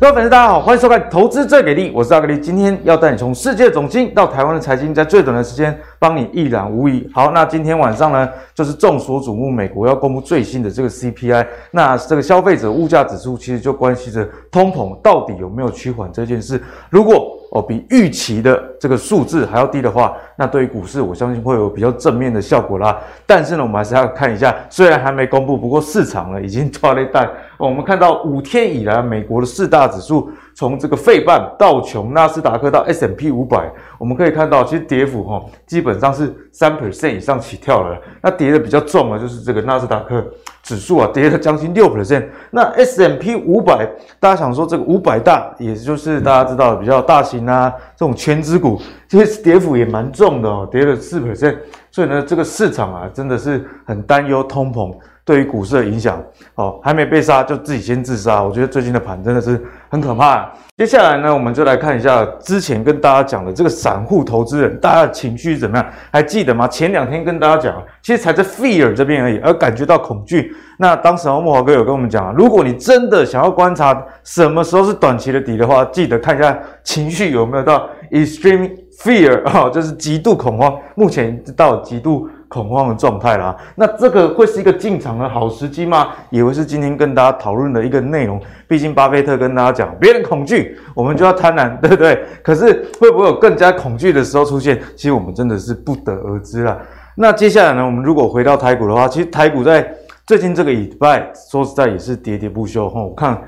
各位粉丝，大家好，欢迎收看《投资最给力》，我是阿格力，今天要带你从世界总经到台湾的财经，在最短的时间帮你一览无遗。好，那今天晚上呢，就是众所瞩目，美国要公布最新的这个 CPI，那这个消费者物价指数其实就关系着通膨到底有没有趋缓这件事。如果哦，比预期的这个数字还要低的话，那对于股市，我相信会有比较正面的效果啦。但是呢，我们还是要看一下，虽然还没公布，不过市场呢已经 抓了一袋。我们看到五天以来，美国的四大指数，从这个费半、道琼、纳斯达克到 S M P 五百，我们可以看到，其实跌幅哈基本上是三 percent 以上起跳了。那跌的比较重的，就是这个纳斯达克。指数啊跌了将近六 percent，那 S M P 五百，大家想说这个五百大，也就是大家知道比较大型啊，这种权值股，其实跌幅也蛮重的哦，跌了四 percent，所以呢，这个市场啊真的是很担忧通膨对于股市的影响哦，还没被杀就自己先自杀，我觉得最近的盘真的是很可怕。接下来呢，我们就来看一下之前跟大家讲的这个散户投资人，大家的情绪怎么样？还记得吗？前两天跟大家讲，其实才在 fear 这边而已，而感觉到恐惧。那当时候慕驊哥有跟我们讲，如果你真的想要观察什么时候是短期的底的话，记得看一下情绪有没有到 extreme fear 啊、就是极度恐慌。目前到极度。恐慌的状态啦，那这个会是一个进场的好时机吗？以为是今天跟大家讨论的一个内容。毕竟巴菲特跟大家讲，别人恐惧，我们就要贪婪，对不对？可是会不会有更加恐惧的时候出现？其实我们真的是不得而知啦。那接下来呢，我们如果回到台股的话，其实台股在最近这个礼拜，说实在也是喋喋不休哈。我看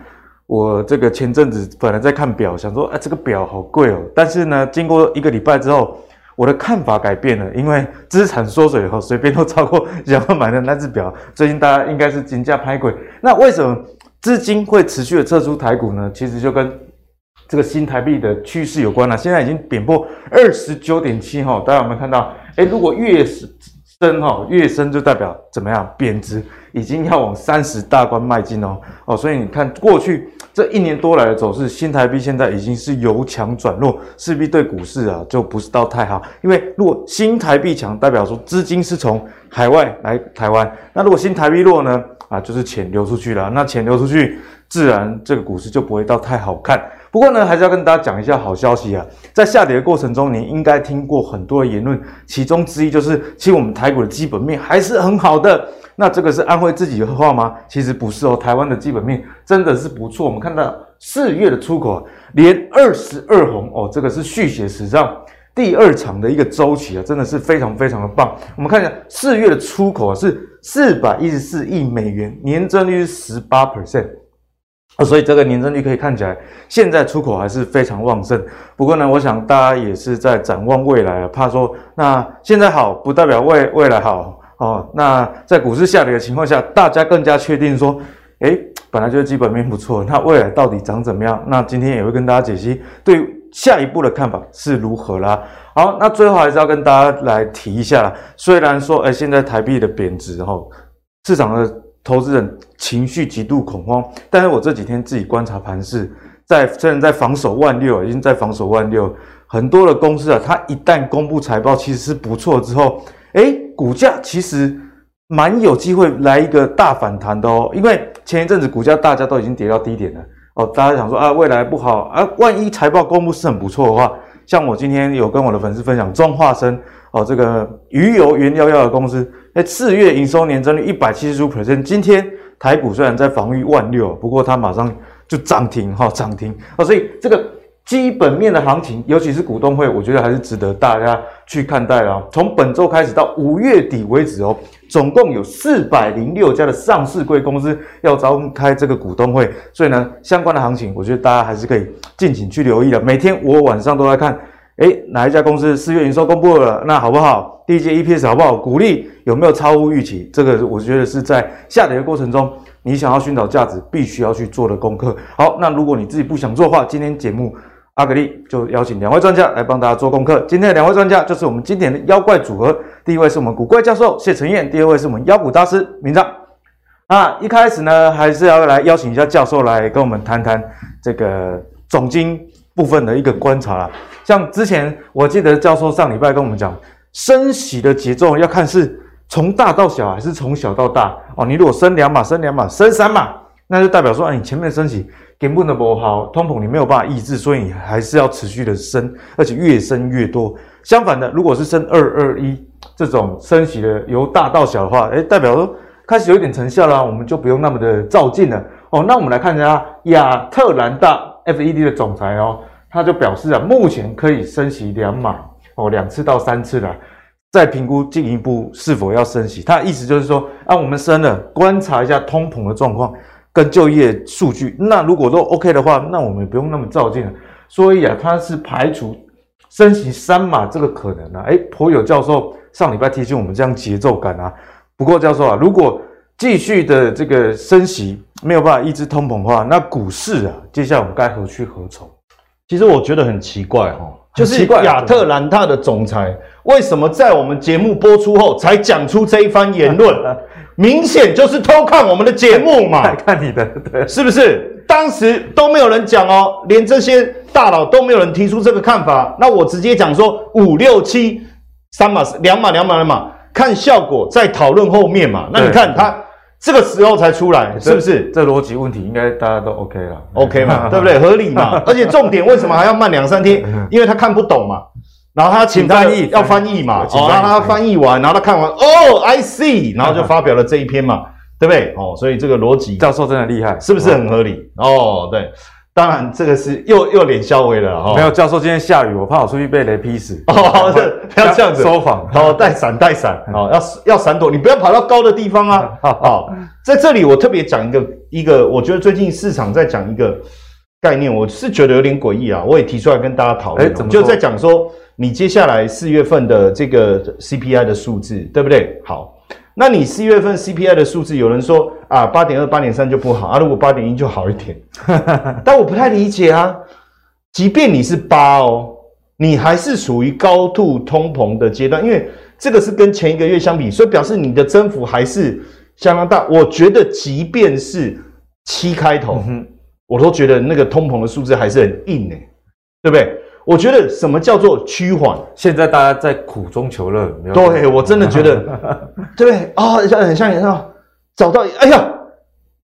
我这个前阵子本来在看表，想说，哎，这个表好贵哦。但是呢，经过一个礼拜之后。我的看法改变了，因为资产缩水以后，随便都超过想要买的那只表。最近大家应该是金价拍鬼。那为什么资金会持续的撤出台股呢？其实就跟这个新台币的趋势有关了。现在已经贬破二十九点七哈，大家有没有看到？诶，如果越是深哈，越深就代表怎么样？贬值已经要往三十大关迈进哦哦，所以你看过去这一年多来的走势，新台币现在已经是由强转弱，势必对股市啊就不是到太好。因为如果新台币强，代表说资金是从海外来台湾；那如果新台币弱呢？啊，就是钱流出去了。那钱流出去，自然这个股市就不会到太好看。不过呢，还是要跟大家讲一下好消息啊，在下跌的过程中，你应该听过很多的言论，其中之一就是，其实我们台股的基本面还是很好的。那这个是安慰自己的话吗？其实不是哦，台湾的基本面真的是不错。我们看到四月的出口啊，连二十二红哦，这个是续写史上第二长的一个周期啊，真的是非常非常的棒。我们看一下四月的出口啊，是四百一十四亿美元，年增率是十八 percent。所以这个年增率可以看起来，现在出口还是非常旺盛。不过呢，我想大家也是在展望未来啊，怕说那现在好不代表未未来好哦。那在股市下跌的情况下，大家更加确定说，诶，本来就是基本面不错，那未来到底涨怎么样？那今天也会跟大家解析对下一步的看法是如何啦。好，那最后还是要跟大家来提一下啦，虽然说，诶，现在台币的贬值哈，市场的。投资人情绪极度恐慌，但是我这几天自己观察盘势，在虽然在防守万六，已经在防守万六，很多的公司啊，它一旦公布财报其实是不错之后，诶，股价其实蛮有机会来一个大反弹的哦，因为前一阵子股价大家都已经跌到低点了哦，大家想说啊，未来不好啊，万一财报公布是很不错的话，像我今天有跟我的粉丝分享中化生。哦，这个鱼油原料药的公司，哎，四月营收年增率一百七十五 percent。今天台股虽然在防御万六，不过它马上就涨停，哈，涨停。哦，所以这个基本面的行情，尤其是股东会，我觉得还是值得大家去看待了。从本周开始到五月底为止哦，总共有四百零六家的上市柜公司要召开这个股东会，所以呢，相关的行情，我觉得大家还是可以敬请去留意的。每天我晚上都在看。诶，哪一家公司四月营收公布了？那好不好？第一季 EPS 好不好？股利有没有超乎预期？这个我觉得是在下跌的过程中，你想要寻找价值，必须要去做的功课。好，那如果你自己不想做的话，今天节目阿格力就邀请两位专家来帮大家做功课。今天的两位专家就是我们经典的妖怪组合，第一位是我们古怪教授谢承彦，第二位是我们妖股大师明章。那一开始呢，还是要来邀请一下教授来跟我们谈谈这个总经部分的一个观察啦。像之前我记得教授上礼拜跟我们讲，升息的节奏要看是从大到小还是从小到大哦。你如果升两码、升两码、升三码，那就代表说，哎，你前面的升息根本的不好，通膨你没有办法抑制，所以你还是要持续的升，而且越升越多。相反的，如果是升二二一这种升息的由大到小的话，诶代表说开始有点成效了，我们就不用那么的照进了哦。那我们来看一下亚特兰大 FED 的总裁哦，他就表示啊，目前可以升息两码哦，两次到三次了。再评估进一步是否要升息，他的意思就是说，啊，我们升了，观察一下通膨的状况跟就业数据。那如果说 OK 的话，那我们也不用那么躁进了。所以啊，他是排除升息三码这个可能啊。诶，颇有教授上礼拜提醒我们这样节奏感啊。不过教授啊，如果继续的这个升息没有办法抑制通膨的话，那股市啊，接下来我们该何去何从？其实我觉得很奇怪哈。就是亚特兰大的总裁为什么在我们节目播出后才讲出这一番言论？明显就是偷看我们的节目嘛！看你的，对，是不是？当时都没有人讲哦，连这些大佬都没有人提出这个看法。那我直接讲说五六七三码两码两码两码，看效果再讨论后面嘛。那你看他。这个时候才出来，是不是？这逻辑问题应该大家都 OK 了，OK 嘛，对不对？合理嘛。而且重点为什么还要慢两三天？因为他看不懂嘛，然后他请他翻译，要翻译嘛，哦，让他翻译完，然后他看完，哦，I see，然后就发表了这一篇嘛，对不对？哦，所以这个逻辑，教授真的厉害，是不是很合理？哦，对。当然，这个是又又脸笑微了哈。没有教授，今天下雨，我怕我出去被雷劈死。哦，不 要这样子。收访，好，带伞带伞，好，要要闪躲，你不要跑到高的地方啊。好，在这里我特别讲一个一个，我觉得最近市场在讲一个概念，我是觉得有点诡异啊，我也提出来跟大家讨论。怎么就在讲说，你接下来四月份的这个 CPI 的数字，对不对？好。那你四月份 CPI 的数字，有人说啊，八点二、八点三就不好啊，如果八点一就好一点。但我不太理解啊，即便你是八哦，你还是属于高度通膨的阶段，因为这个是跟前一个月相比，所以表示你的增幅还是相当大。我觉得即便是七开头，我都觉得那个通膨的数字还是很硬诶，对不对？我觉得什么叫做趋缓？现在大家在苦中求乐。对，我真的觉得，对啊，很像很像你说找到，哎呀，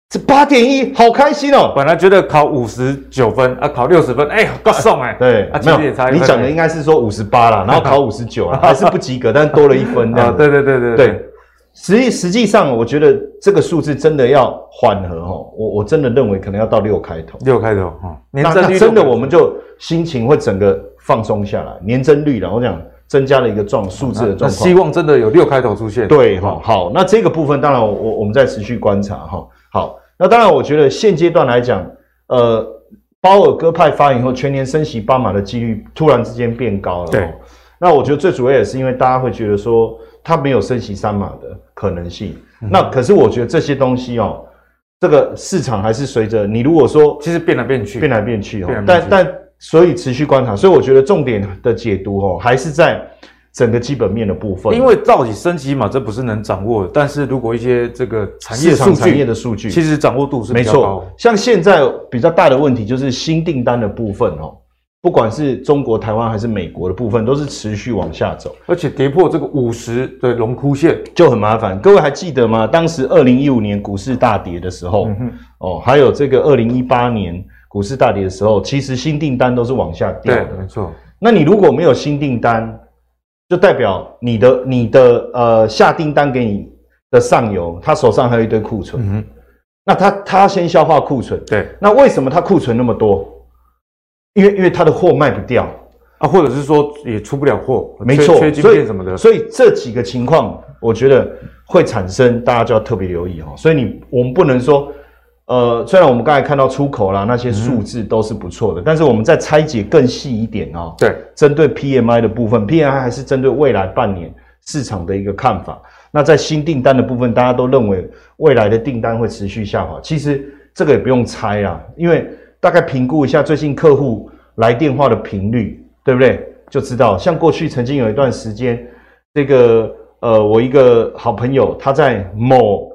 这八点一，好开心哦！本来觉得考五十九分啊，考六十分，哎，够送哎。对，啊，没有，你讲的应该是说五十八啦，然后考五十九 还是不及格，但多了一分这样。对对对对对。实际实际上，我觉得这个数字真的要缓和哈，我我真的认为可能要到六开头，六开头哈，那那真的我们就心情会整个放松下来，年增率了，我讲增加了一个状数字的状况，希望真的有六开头出现，对哈，好，那这个部分当然我我们再持续观察哈，好，那当然我觉得现阶段来讲，呃，鲍尔鸽派发言后，全年升息八码的几率突然之间变高了，对，那我觉得最主要也是因为大家会觉得说。它没有升息三码的可能性，嗯、那可是我觉得这些东西哦，这个市场还是随着你如果说其实变来变去，变来变去哦，但但所以持续观察，所以我觉得重点的解读哦，还是在整个基本面的部分。因为到底升息嘛，这不是能掌握的，但是如果一些这个产业市场产业的数据，其实掌握度是。没错，像现在比较大的问题就是新订单的部分哦。不管是中国、台湾还是美国的部分，都是持续往下走，而且跌破这个五十的龙枯线就很麻烦。各位还记得吗？当时二零一五年股市大跌的时候，嗯、哦，还有这个二零一八年股市大跌的时候，其实新订单都是往下掉的。没错。那你如果没有新订单，就代表你的你的呃下订单给你的上游，他手上还有一堆库存。嗯哼。那他他先消化库存。对。那为什么他库存那么多？因为因为他的货卖不掉啊，或者是说也出不了货，没错，缺晶片什么的，所以，所以这几个情况，我觉得会产生，大家就要特别留意哈。所以你我们不能说，呃，虽然我们刚才看到出口啦那些数字都是不错的，嗯、但是我们再拆解更细一点哦，对，针对 PMI 的部分，PMI 还是针对未来半年市场的一个看法。那在新订单的部分，大家都认为未来的订单会持续下滑。其实这个也不用猜啦，因为。大概评估一下最近客户来电话的频率，对不对？就知道，像过去曾经有一段时间，这个呃，我一个好朋友他在某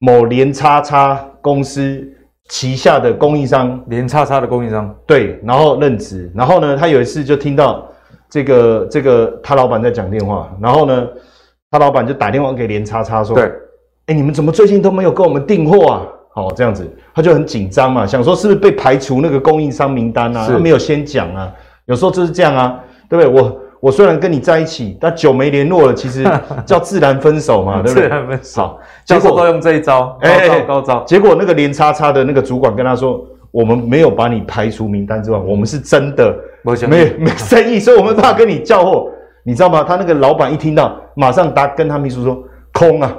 某连叉叉公司旗下的供应商，连叉叉的供应商，对，然后任职，然后呢，他有一次就听到这个这个他老板在讲电话，然后呢，他老板就打电话给连叉叉说，对，哎，你们怎么最近都没有跟我们订货啊？哦，这样子他就很紧张嘛，想说是不是被排除那个供应商名单啊？他没有先讲啊，有时候就是这样啊，对不对？我我虽然跟你在一起，但久没联络了，其实 叫自然分手嘛，对不对？自然分手，结果都用这一招，高招高招。结果那个连叉叉的那个主管跟他说：“我们没有把你排除名单之外，我们是真的没没没生意，所以我们怕跟你叫货。”你知道吗？他那个老板一听到，马上答跟他秘书说：“空啊，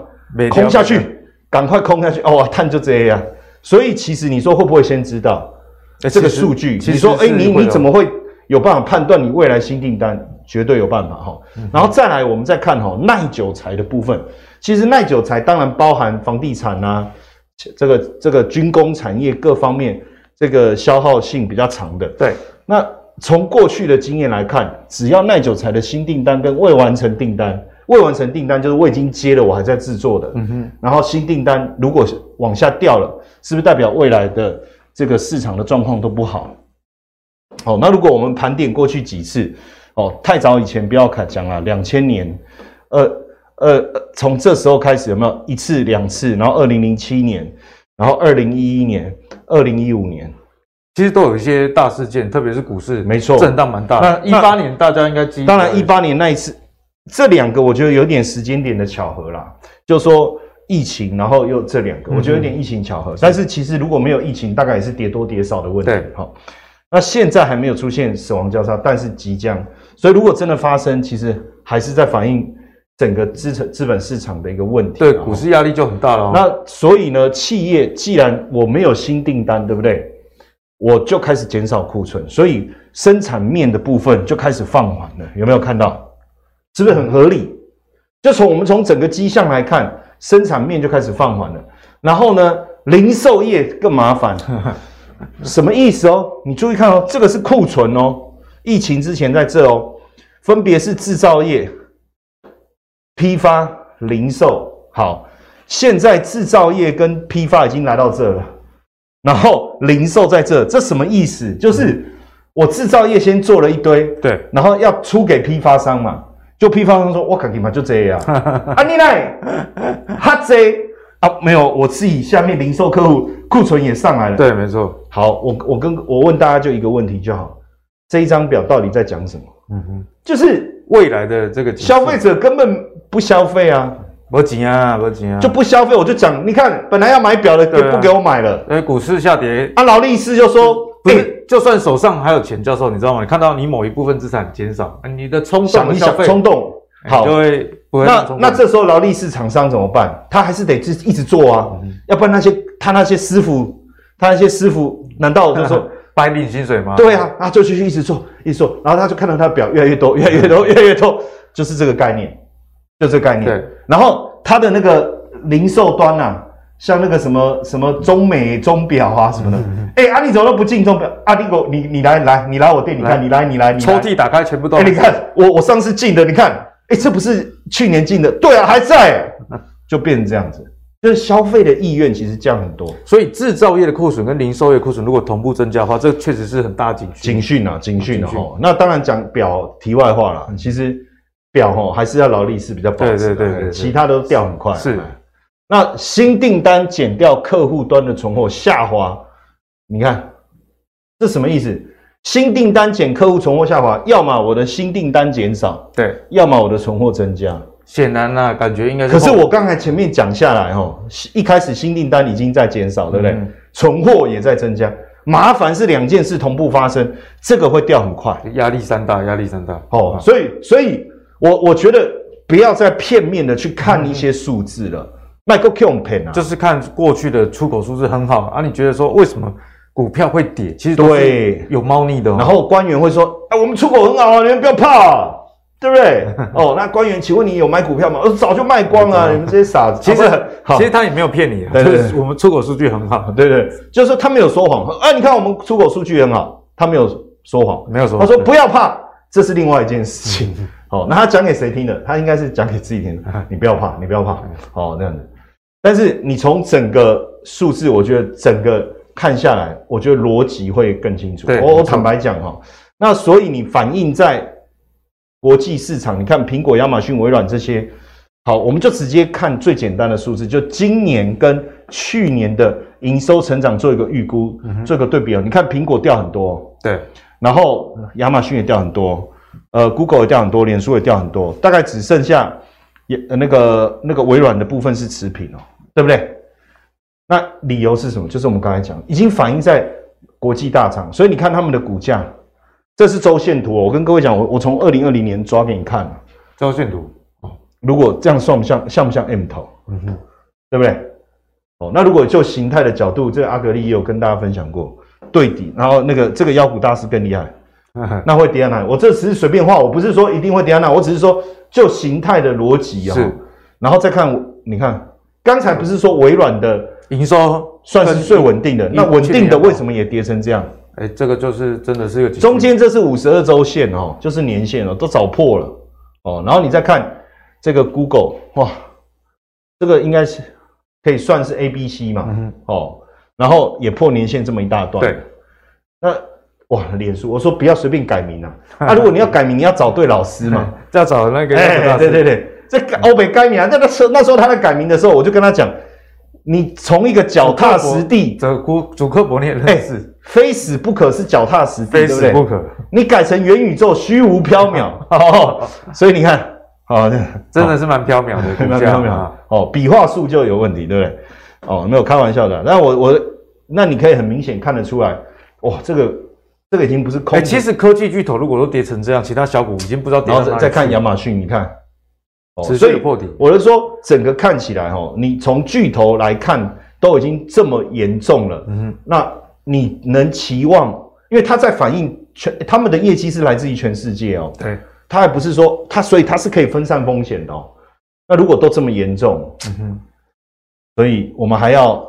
空下去，赶快空下去。”哦，碳就这样。所以其实你说会不会先知道这个数据？你说，哎，你你怎么会有办法判断你未来新订单？绝对有办法哈。然后再来，我们再看哈耐久材的部分。其实耐久材当然包含房地产啊，这个这个军工产业各方面，这个消耗性比较长的。对，那。从过去的经验来看，只要耐久材的新订单跟未完成订单，未完成订单就是我已经接了，我还在制作的。嗯哼。然后新订单如果往下掉了，是不是代表未来的这个市场的状况都不好？好，那如果我们盘点过去几次，哦，太早以前不要看讲了，两千年，呃呃，从这时候开始有没有一次两次？然后二零零七年，然后二零一一年，二零一五年。其实都有一些大事件，特别是股市，没错，震荡蛮大的。那一八年大家应该当然一八年那一次，这两个我觉得有点时间点的巧合啦，就是说疫情，然后又这两个，我觉得有点疫情巧合。但是其实如果没有疫情，大概也是跌多跌少的问题。对，好，那现在还没有出现死亡交叉，但是即将，所以如果真的发生，其实还是在反映整个资产资本市场的一个问题。对，股市压力就很大了。那所以呢，企业既然我没有新订单，对不对？我就开始减少库存，所以生产面的部分就开始放缓了。有没有看到？是不是很合理？就从我们从整个迹象来看，生产面就开始放缓了。然后呢，零售业更麻烦。什么意思哦？你注意看哦，这个是库存哦。疫情之前在这哦，分别是制造业、批发、零售。好，现在制造业跟批发已经来到这了。然后零售在这，这什么意思？就是我制造业先做了一堆，对，然后要出给批发商嘛，就批发商说，我肯定嘛就这样，啊你来，哈这啊没有，我自己下面零售客户库存也上来了，对，没错。好，我我跟我问大家就一个问题就好，这一张表到底在讲什么？嗯哼，就是未来的这个消费者根本不消费啊。没钱啊，没钱啊，就不消费。我就讲，你看，本来要买表的也不给我买了。因为股市下跌，啊，劳力士就说，不是，就算手上还有钱，教授，你知道吗？你看到你某一部分资产减少，你的冲动消费，冲动，好，就会不会那那这时候劳力士厂商怎么办？他还是得一一直做啊，要不然那些他那些师傅，他那些师傅，难道就说 白领薪水吗？对啊，啊，就继续一直做，一直做，然后他就看到他的表越来越多，越来越多，越来越多，就是这个概念，就这个概念。对，然后。他的那个零售端啊，像那个什么什么中美钟表啊什么的，哎、欸，啊你怎么都不进钟表？啊你给你你来来，你来我店，你看，你来你来，抽屉打开全部都。你看我我上次进的，你看，哎、欸，这不是去年进的，对啊，还在，就变成这样子，就是消费的意愿其实降很多。所以制造业的库存跟零售业库存如果同步增加的话，这确实是很大警讯。警讯啊，警讯啊！哈，那当然讲表题外话了，其实。表哈还是要劳力士比较保值，对对对对，其他都掉很快。是，那新订单减掉客户端的存货下滑，你看这什么意思？新订单减客户存货下滑，要么我的新订单减少，对，要么我的存货增加。显然呢，感觉应该是。可是我刚才前面讲下来哈，一开始新订单已经在减少，对不对？存货也在增加，麻烦是两件事同步发生，这个会掉很快，压力山大，压力山大。哦，所以所以。我我觉得不要再片面的去看一些数字了，卖个 Q 片啊，就是看过去的出口数字很好啊。你觉得说为什么股票会跌？其实对有猫腻的。然后官员会说：“哎，我们出口很好啊，你们不要怕，对不对？”哦，那官员，请问你有买股票吗？我早就卖光了，你们这些傻子。其实其实他也没有骗你，就是我们出口数据很好，对对，就是说他没有说谎。哎，你看我们出口数据很好，他没有说谎，没有说。他说不要怕，这是另外一件事情。哦，那他讲给谁听的？他应该是讲给自己听的。你不要怕，你不要怕。哦，这样子。但是你从整个数字，我觉得整个看下来，我觉得逻辑会更清楚。我我坦白讲哈，那所以你反映在国际市场，你看苹果、亚马逊、微软这些，好，我们就直接看最简单的数字，就今年跟去年的营收成长做一个预估，嗯、做一个对比哦。你看苹果掉很多，对，然后亚马逊也掉很多，呃，Google 也掉很多，脸书也掉很多，大概只剩下也那个那个微软的部分是持平哦，对不对？那理由是什么？就是我们刚才讲，已经反映在国际大厂，所以你看他们的股价，这是周线图哦。我跟各位讲，我我从二零二零年抓给你看，周线图。如果这样算不像像不像 M 头？嗯哼，对不对？哦，那如果就形态的角度，这个阿格力也有跟大家分享过对底，然后那个这个妖股大师更厉害，那会跌到哪里？我这只是随便画，我不是说一定会跌到哪，我只是说就形态的逻辑啊。是，然后再看，你看刚才不是说微软的营收算是最稳定的，那稳定的为什么也跌成这样？哎，这个就是真的是一个中间这是五十二周线哦，就是年线哦，都早破了哦，然后你再看。这个 Google 哇，这个应该是可以算是 A、B、C 嘛，嗯、哦，然后也破年线这么一大段。对，那哇，脸书，我说不要随便改名啊。那、啊、如果你要改名，你要找对老师嘛，要找那个。哎，对对对，这欧北改名啊，那个时候那时候他在改名的时候，我就跟他讲，你从一个脚踏实地，这古主克伯你也认识，非死不可是脚踏实地，非死不可。你改成元宇宙虚无缥缈，哦，所以你看。哦，真的是蛮缥缈的，蛮飘渺。哦，笔画数就有问题，对不对？哦，没有开玩笑的。那我我，那你可以很明显看得出来，哇，这个这个已经不是空。哎，其实科技巨头如果都跌成这样，其他小股已经不知道跌到哪里。然后再看亚马逊，你看，哦，所以破底。我是说，整个看起来，哦，你从巨头来看，都已经这么严重了。嗯哼，那你能期望？因为它在反映全他们的业绩是来自于全世界哦。对。它还不是说它，所以它是可以分散风险的哦。那如果都这么严重，嗯哼，所以我们还要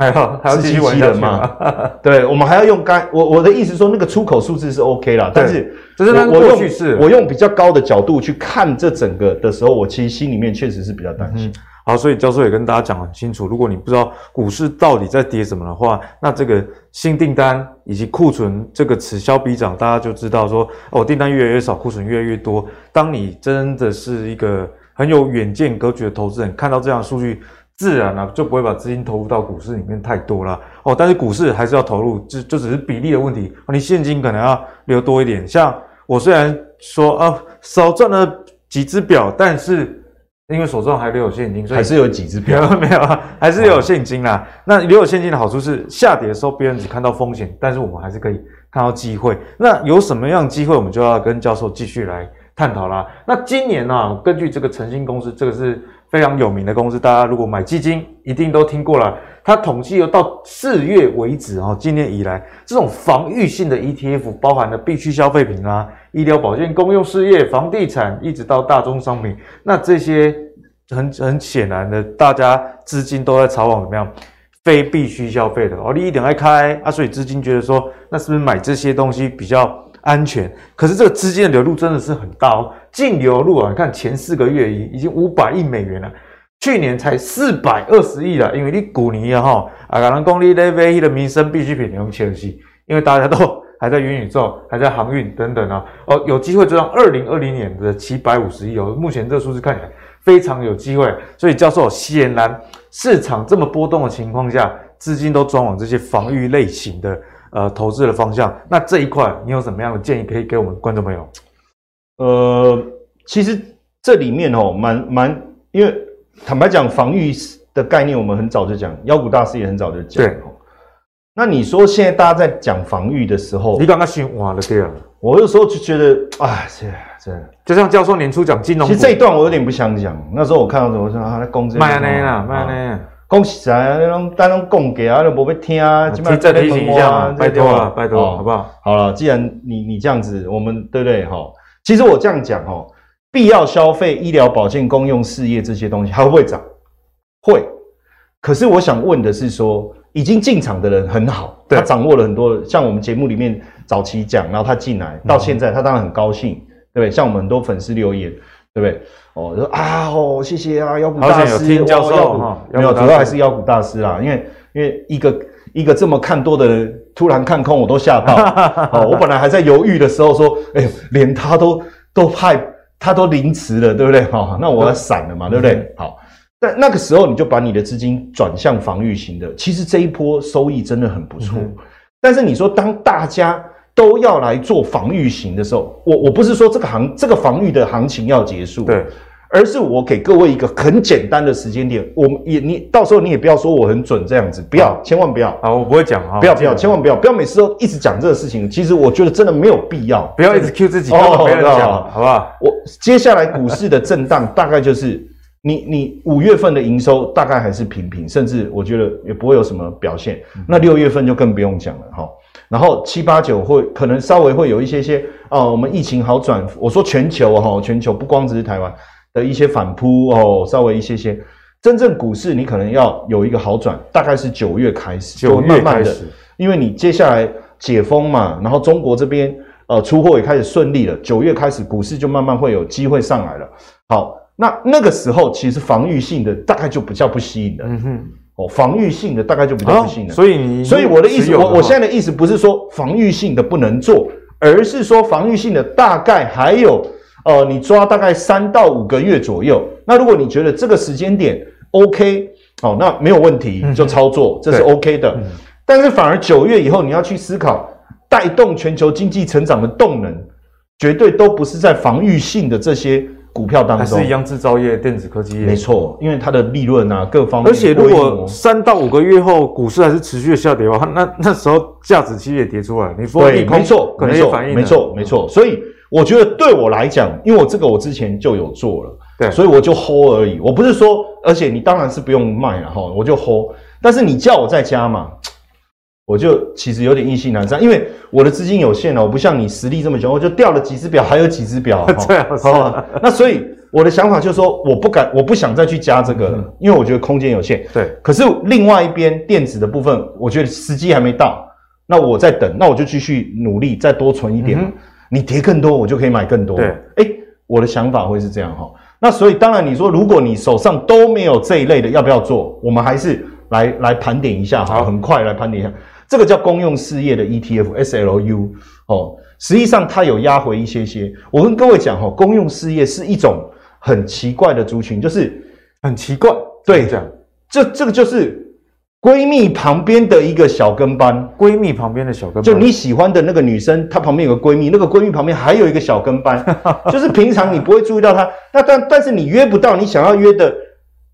还要还要继续玩吗？对，我们还要用该我我的意思说，那个出口数字是 OK 啦，但是就是我过去式，我用比较高的角度去看这整个的时候，我其实心里面确实是比较担心。好，所以教授也跟大家讲很清楚，如果你不知道股市到底在跌什么的话，那这个新订单以及库存这个此消彼长，大家就知道说，哦，订单越来越少，库存越来越多。当你真的是一个很有远见格局的投资人，看到这样的数据，自然啊就不会把资金投入到股市里面太多了。哦，但是股市还是要投入，就就只是比例的问题。你现金可能要留多一点。像我虽然说啊少赚了几只表，但是。因为手上还留有现金，所以还是有几只表，没有啊，还是有现金啦。哦、那留有现金的好处是，下跌的时候别人只看到风险，但是我们还是可以看到机会。那有什么样的机会，我们就要跟教授继续来探讨啦。那今年呢、啊，根据这个晨星公司，这个是非常有名的公司，大家如果买基金一定都听过了。它统计有到四月为止啊，今年以来这种防御性的 ETF，包含了必需消费品啊。医疗保健、公用事业、房地产，一直到大宗商品，那这些很很显然的，大家资金都在朝往怎么样？非必需消费的哦，你一点爱开啊，所以资金觉得说，那是不是买这些东西比较安全？可是这个资金的流入真的是很大哦，净流入啊，你看前四个月已已经五百亿美元了，去年才四百二十亿了，因为你股尼啊哈啊，可能公立的唯一的民生必需品用切尔西，因为大家都。还在元宇宙，还在航运等等啊，哦，有机会就让二零二零年的七百五十亿哦，目前这数字看起来非常有机会。所以教授，显然市场这么波动的情况下，资金都转往这些防御类型的呃投资的方向。那这一块你有什么样的建议可以给我们观众朋友？呃，其实这里面哦，蛮蛮，因为坦白讲，防御的概念我们很早就讲，妖股大师也很早就讲。对。那你说现在大家在讲防御的时候，你刚刚心哇了对啊，我有时候就觉得，哎，这这，就像教授年初讲金融，其实这一段我有点不想讲。那时候我看到什么，我说啊，那公司卖安尼啦，卖安尼，恭喜在啊，那种单种供给啊，都不被听啊，基本上再提醒一下嘛，拜托啊，拜托，好不好？好了，既然你你这样子，我们对不对哈？其实我这样讲哈，必要消费、医疗保健、公用事业这些东西还会不会涨？会。可是我想问的是说。已经进场的人很好，他掌握了很多，像我们节目里面早期讲，然后他进来到现在，他当然很高兴，对不对？像我们很多粉丝留言，对不对？哦，说啊，哦，谢谢啊，妖股大师，听教授哈，没有，主要还是妖股大师啦，因为因为一个一个这么看多的人突然看空，我都吓到。哦，我本来还在犹豫的时候说，哎呦，连他都都派他都凌迟了，对不对？好，那我要闪了嘛，对不对？好，但那个时候你就把你的资金转向防御型的，其实这一波收益真的很不错。嗯、但是你说当大家都要来做防御型的时候，我我不是说这个行这个防御的行情要结束，对，而是我给各位一个很简单的时间点，我们也你到时候你也不要说我很准这样子，不要，千万不要啊！我不会讲啊，不要不要，千万不要，不要每次都一直讲这个事情。其实我觉得真的没有必要，不要一直 Q 自己，哦，不要讲，好不好？我接下来股市的震荡大概就是。你你五月份的营收大概还是平平，甚至我觉得也不会有什么表现。那六月份就更不用讲了哈。然后七八九会可能稍微会有一些些哦，我们疫情好转。我说全球哈，全球不光只是台湾的一些反扑哦，稍微一些些。真正股市你可能要有一个好转，大概是九月开始，九月开始，因为你接下来解封嘛，然后中国这边呃出货也开始顺利了，九月开始股市就慢慢会有机会上来了。好。那那个时候，其实防御性的大概就比较不吸引了。嗯哼，哦，防御性的大概就比较不吸引了。哦、所以你，所以我的意思，我我现在的意思不是说防御性的不能做，而是说防御性的大概还有，呃，你抓大概三到五个月左右。那如果你觉得这个时间点 OK，哦，那没有问题，就操作，这是 OK 的。嗯、但是反而九月以后，你要去思考带动全球经济成长的动能，绝对都不是在防御性的这些。股票当中还是一样，制造业、电子科技业没错，因为它的利润啊，各方面。而且如果三到五个月后股市还是持续的下跌的话，那那时候价值其实也跌出来。你说对，没错，可能也反应没错，没错。所以我觉得对我来讲，因为我这个我之前就有做了，对，所以我就 hold 而已。我不是说，而且你当然是不用卖了哈，我就 hold。但是你叫我在加嘛。我就其实有点意兴阑珊，因为我的资金有限了，我不像你实力这么强，我就掉了几只表，还有几只表，这样子。那所以我的想法就是说，我不敢，我不想再去加这个了，嗯、因为我觉得空间有限。对。可是另外一边电子的部分，我觉得时机还没到，那我在等，那我就继续努力，再多存一点。嗯、你跌更多，我就可以买更多。对。哎，我的想法会是这样哈。那所以当然你说，如果你手上都没有这一类的，要不要做？我们还是来来盘点一下，好，很快来盘点一下。这个叫公用事业的 ETF SLU 哦，实际上它有压回一些些。我跟各位讲哦，公用事业是一种很奇怪的族群，就是很奇怪。对，这样，这这个就是闺蜜旁边的一个小跟班，闺蜜旁边的小跟班，就你喜欢的那个女生，她旁边有个闺蜜，那个闺蜜旁边还有一个小跟班，就是平常你不会注意到她，那但但是你约不到你想要约的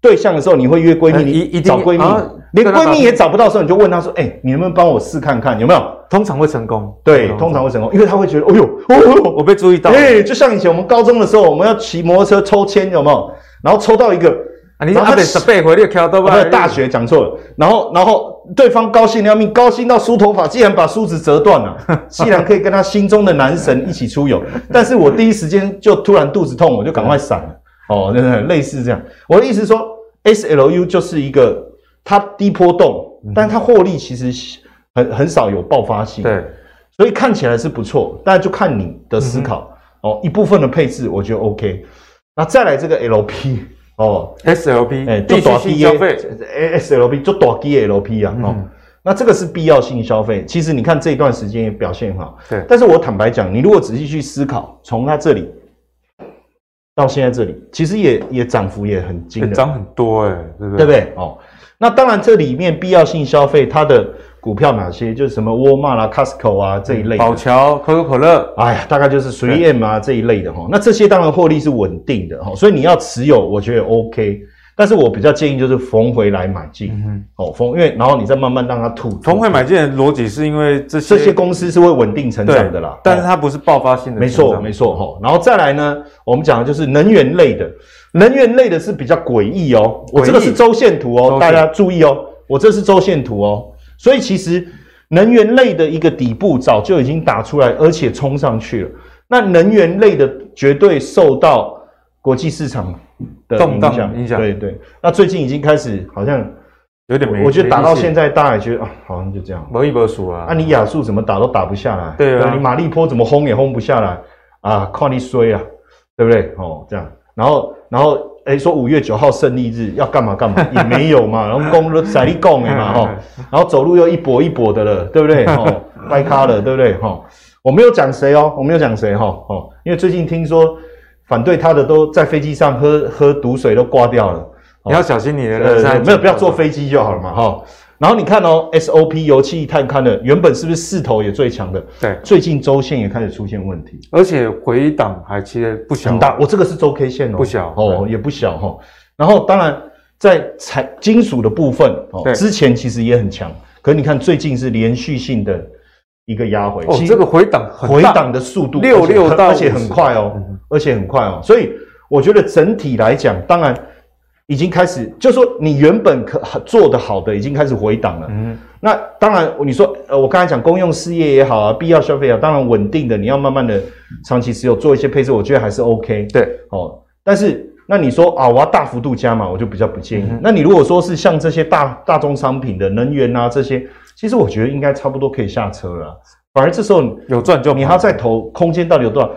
对象的时候，你会约闺蜜，你一找闺蜜。连闺蜜也找不到的时候，你就问她说：“哎、欸，你能不能帮我试看看有没有？”通常会成功，对，通常会成功，因为她会觉得：“哎呦，哦呦，我被注意到。”哎，就像以前我们高中的时候，我们要骑摩托车抽签，有没有？然后抽到一个，啊，你他得十倍回力跳对吧？大学讲错了，然后然后对方高兴的要命，高兴到梳头发，竟然把梳子折断了，竟然可以跟他心中的男神一起出游。但是我第一时间就突然肚子痛，我就赶快闪了。哦，对对，类似这样。我的意思是说，SLU 就是一个它低波动。但它获利其实很很少有爆发性，对，所以看起来是不错，但就看你的思考、嗯、哦。一部分的配置我觉得 OK，那再来这个 LP 哦，SLP 哎，就短低消费，SLP 就短低 LP 啊，哦，嗯、那这个是必要性消费。其实你看这一段时间也表现很好，对。但是我坦白讲，你如果仔细去思考，从它这里到现在这里，其实也也涨幅也很惊人，涨很多哎、欸，对不对？对不对？哦。那当然，这里面必要性消费，它的股票哪些？就是什么沃尔玛啦、Costco 啊这一类的，宝桥、可口可乐，哎呀，大概就是随 M 啊这一类的哈。那这些当然获利是稳定的哈，所以你要持有，我觉得 OK。但是我比较建议就是逢回来买进，哦，逢，因为然后你再慢慢让它吐。逢回买进的逻辑是因为这些这些公司是会稳定成长的啦，但是它不是爆发性的。没错，没错哈。然后再来呢，我们讲的就是能源类的，能源类的是比较诡异哦。我这个是周线图哦，大家注意哦，我这是周线图哦。所以其实能源类的一个底部早就已经打出来，而且冲上去了。那能源类的绝对受到国际市场的影响，影响对对，那最近已经开始好像有点没，我觉得打到现在，大家也觉得啊，好像就这样，没一波数啊。啊，你亚速怎么打都打不下来，对啊，你马利坡怎么轰也轰不下来啊，靠你衰啊，对不对？哦，这样，然后然后诶说五月九号胜利日要干嘛干嘛也没有嘛，然后公都在你讲的嘛，哈，然后走路又一跛一跛的了，对不对？哦，掰咖了，对不对？哈，我没有讲谁哦，我没有讲谁哈，哦，因为最近听说。反对他的都在飞机上喝喝毒水都挂掉了。你要小心你的人生，没有不要坐飞机就好了嘛，哈。然后你看哦，SOP 油气探勘的原本是不是势头也最强的？对，最近周线也开始出现问题，而且回档还其实不小，很大。我这个是周 K 线哦，不小哦，也不小哈。然后当然在材金属的部分哦，之前其实也很强，可是你看最近是连续性的一个压回，哦，这个回档回档的速度六六到，而且很快哦，而且很快哦，所以我觉得整体来讲，当然。已经开始，就是说你原本可做的好的，已经开始回档了。嗯，那当然，你说，呃，我刚才讲公用事业也好啊，必要消费啊，当然稳定的，你要慢慢的长期持有，做一些配置，我觉得还是 OK。对，哦，但是那你说啊，我要大幅度加码，我就比较不建议。嗯、那你如果说是像这些大大宗商品的能源啊这些，其实我觉得应该差不多可以下车了。反而这时候有赚就你还要再投，空间到底有多少？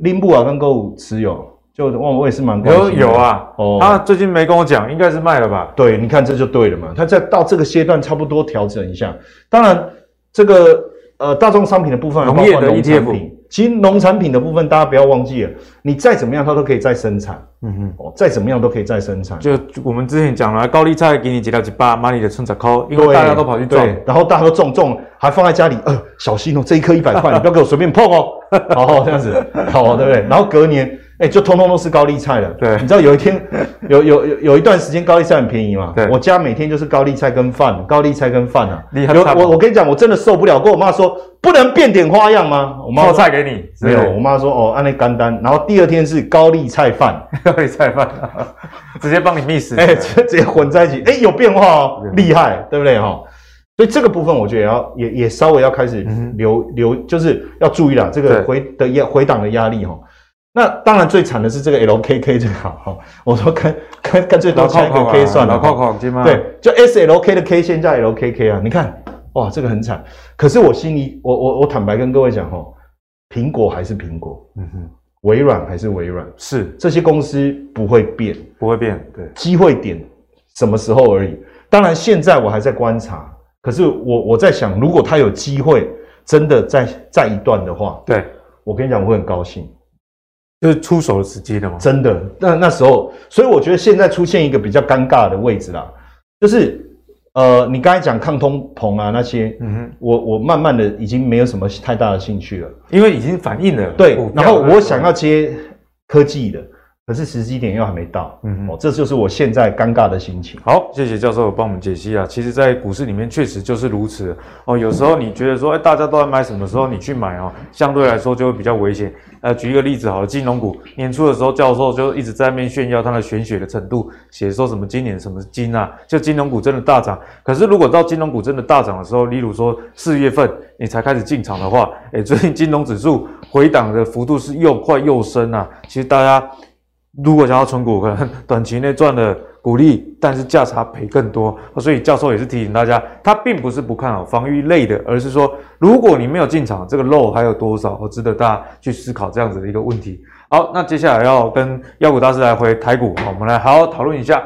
林布啊，跟购物持有。就我我也是蛮有有啊，哦，他最近没跟我讲，应该是卖了吧？对，你看这就对了嘛。他在到这个阶段差不多调整一下。当然，这个呃大众商品的部分，农业的农产品，其实农产品的部分大家不要忘记了，你再怎么样它都可以再生产。嗯哼，哦，再怎么样都可以再生产。就我们之前讲了，高丽菜给你几条几把，买你的春仔抠，因为大家都跑去种，然后大家都种种，还放在家里，呃，小心哦，这一颗一百块，你不要给我随便碰哦。好，这样子，好，对不对？然后隔年。哎、欸，就通通都是高丽菜了。对，你知道有一天有有有有一段时间高丽菜很便宜嘛？对，我家每天就是高丽菜跟饭，高丽菜跟饭啊。厉害！我我跟你讲，我真的受不了。跟我妈说，不能变点花样吗？我妈泡菜给你，没有。我妈说哦，按那干单。然后第二天是高丽菜饭，高丽菜饭，直接帮你 mix，哎，直接混在一起。哎、欸，有变化哦，厉害，对不对哈？所以这个部分我觉得也要也也稍微要开始留、嗯、留，就是要注意了这个回的压回档的压力哈。那当然最惨的是这个 LKK 这个哈，我说干干干脆多拆一个 K 算了，靠靠吗？对，就 SLK 的 K 线加 LKK 啊，你看哇，这个很惨。可是我心里，我我我坦白跟各位讲哈，苹果还是苹果，嗯哼，微软还是微软，是这些公司不会变，不会变，对，机会点什么时候而已。当然现在我还在观察，可是我我在想，如果它有机会真的再再一段的话，对，我跟你讲，我会很高兴。就是出手的时机了吗？真的，那那时候，所以我觉得现在出现一个比较尴尬的位置啦，就是呃，你刚才讲抗通膨啊那些，嗯哼，我我慢慢的已经没有什么太大的兴趣了，因为已经反应了。对，然后我想要接科技的。可是时机点又还没到，嗯哦，这就是我现在尴尬的心情。好，谢谢教授帮我们解析啊。其实，在股市里面确实就是如此哦。有时候你觉得说，哎，大家都在买什么时候你去买哦，相对来说就会比较危险。呃，举一个例子好了，金融股年初的时候，教授就一直在那边炫耀它的玄学的程度，写说什么今年什么金啊，就金融股真的大涨。可是如果到金融股真的大涨的时候，例如说四月份你才开始进场的话，哎，最近金融指数回档的幅度是又快又深啊。其实大家。如果想要存股，可能短期内赚的股利，但是价差赔更多。所以教授也是提醒大家，他并不是不看好防御类的，而是说，如果你没有进场，这个漏还有多少，值得大家去思考这样子的一个问题。好，那接下来要跟妖股大师来回台股，我们来好好讨论一下。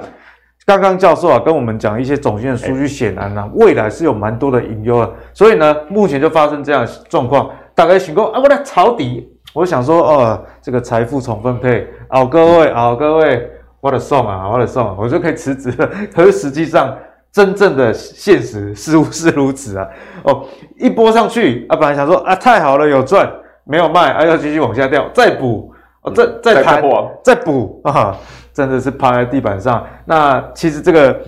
刚刚教授啊跟我们讲一些总线的数据，显然呢、啊，未来是有蛮多的隐忧的。所以呢，目前就发生这样的状况，大概情况啊，我来抄底。我想说，哦，这个财富重分配，好、哦，各位，好、哦，各位，我的送啊，我的送，我就可以辞职了。可是实际上，真正的现实似乎是如此啊。哦，一波上去啊，本来想说啊，太好了，有赚，没有卖，啊，要继续往下掉，再补，哦，再再弹，再补啊，真的是趴在地板上。那其实这个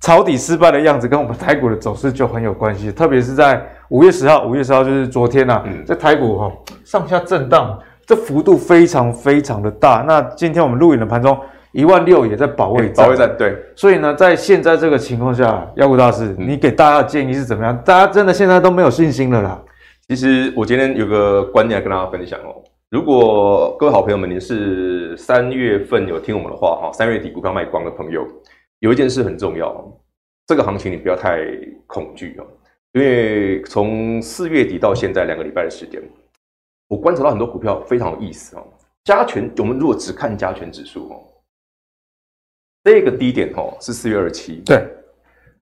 抄底失败的样子，跟我们台股的走势就很有关系，特别是在。五月十号，五月十号就是昨天呐、啊，在台股哈上下震荡，这幅度非常非常的大。那今天我们录影的盘中一万六也在保卫战，保卫战对。所以呢，在现在这个情况下，妖股大师，你给大家的建议是怎么样？大家真的现在都没有信心了啦。其实我今天有个观念要跟大家分享哦。如果各位好朋友们，你是三月份有听我们的话哈，三月底股票卖光的朋友，有一件事很重要，这个行情你不要太恐惧哦。因为从四月底到现在两个礼拜的时间，我观察到很多股票非常有意思哦。加权，我们如果只看加权指数哦，这个低点哦是四月二十七，对。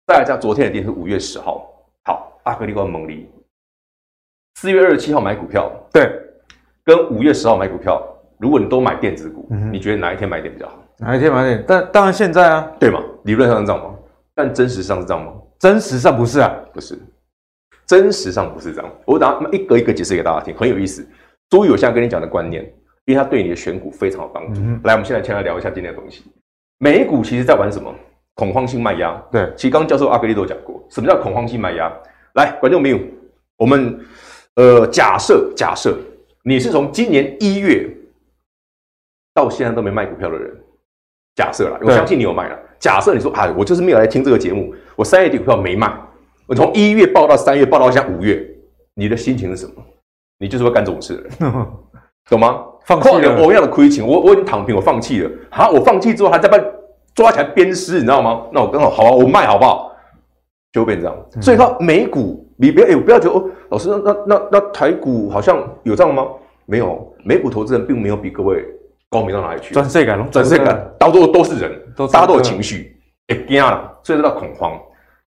再来加昨天的低点是五月十号。好，阿格力跟蒙利，四月二十七号买股票，对，跟五月十号买股票，如果你都买电子股，嗯、你觉得哪一天买点比较好？哪一天买点？但当然现在啊，对嘛？理论上是这样吗？但真实上是这样吗？真实上不是啊，不是，真实上不是这样。我等下一个一个解释给大家听，很有意思。注意我现在跟你讲的观念，因为它对你的选股非常有帮助。嗯、来，我们现在先来聊一下今天的东西。美股其实在玩什么？恐慌性卖压。对，其实刚刚教授阿格力都讲过，什么叫恐慌性卖压？来，观众朋友，我们呃假设假设你是从今年一月到现在都没卖股票的人，假设啦，我相信你有卖了。假设你说啊，我就是没有来听这个节目，我三月底股票没卖，我从一月报到三月，报到现在五月，你的心情是什么？你就是会干这种事的人，懂吗？放弃了，我一样的亏钱，我我已经躺平，我放弃了。好，我放弃之后还在被抓起来鞭尸，你知道吗？那我刚好好啊，我卖好不好？就会变这样。嗯、所以说美股，你不要哎，不要觉得哦，老师，那那那那台股好像有这样吗？没有，美股投资人并没有比各位。高明到哪里去？转世感，转世感，到处都是人，都大家都有情绪，哎，惊了，所以叫恐慌。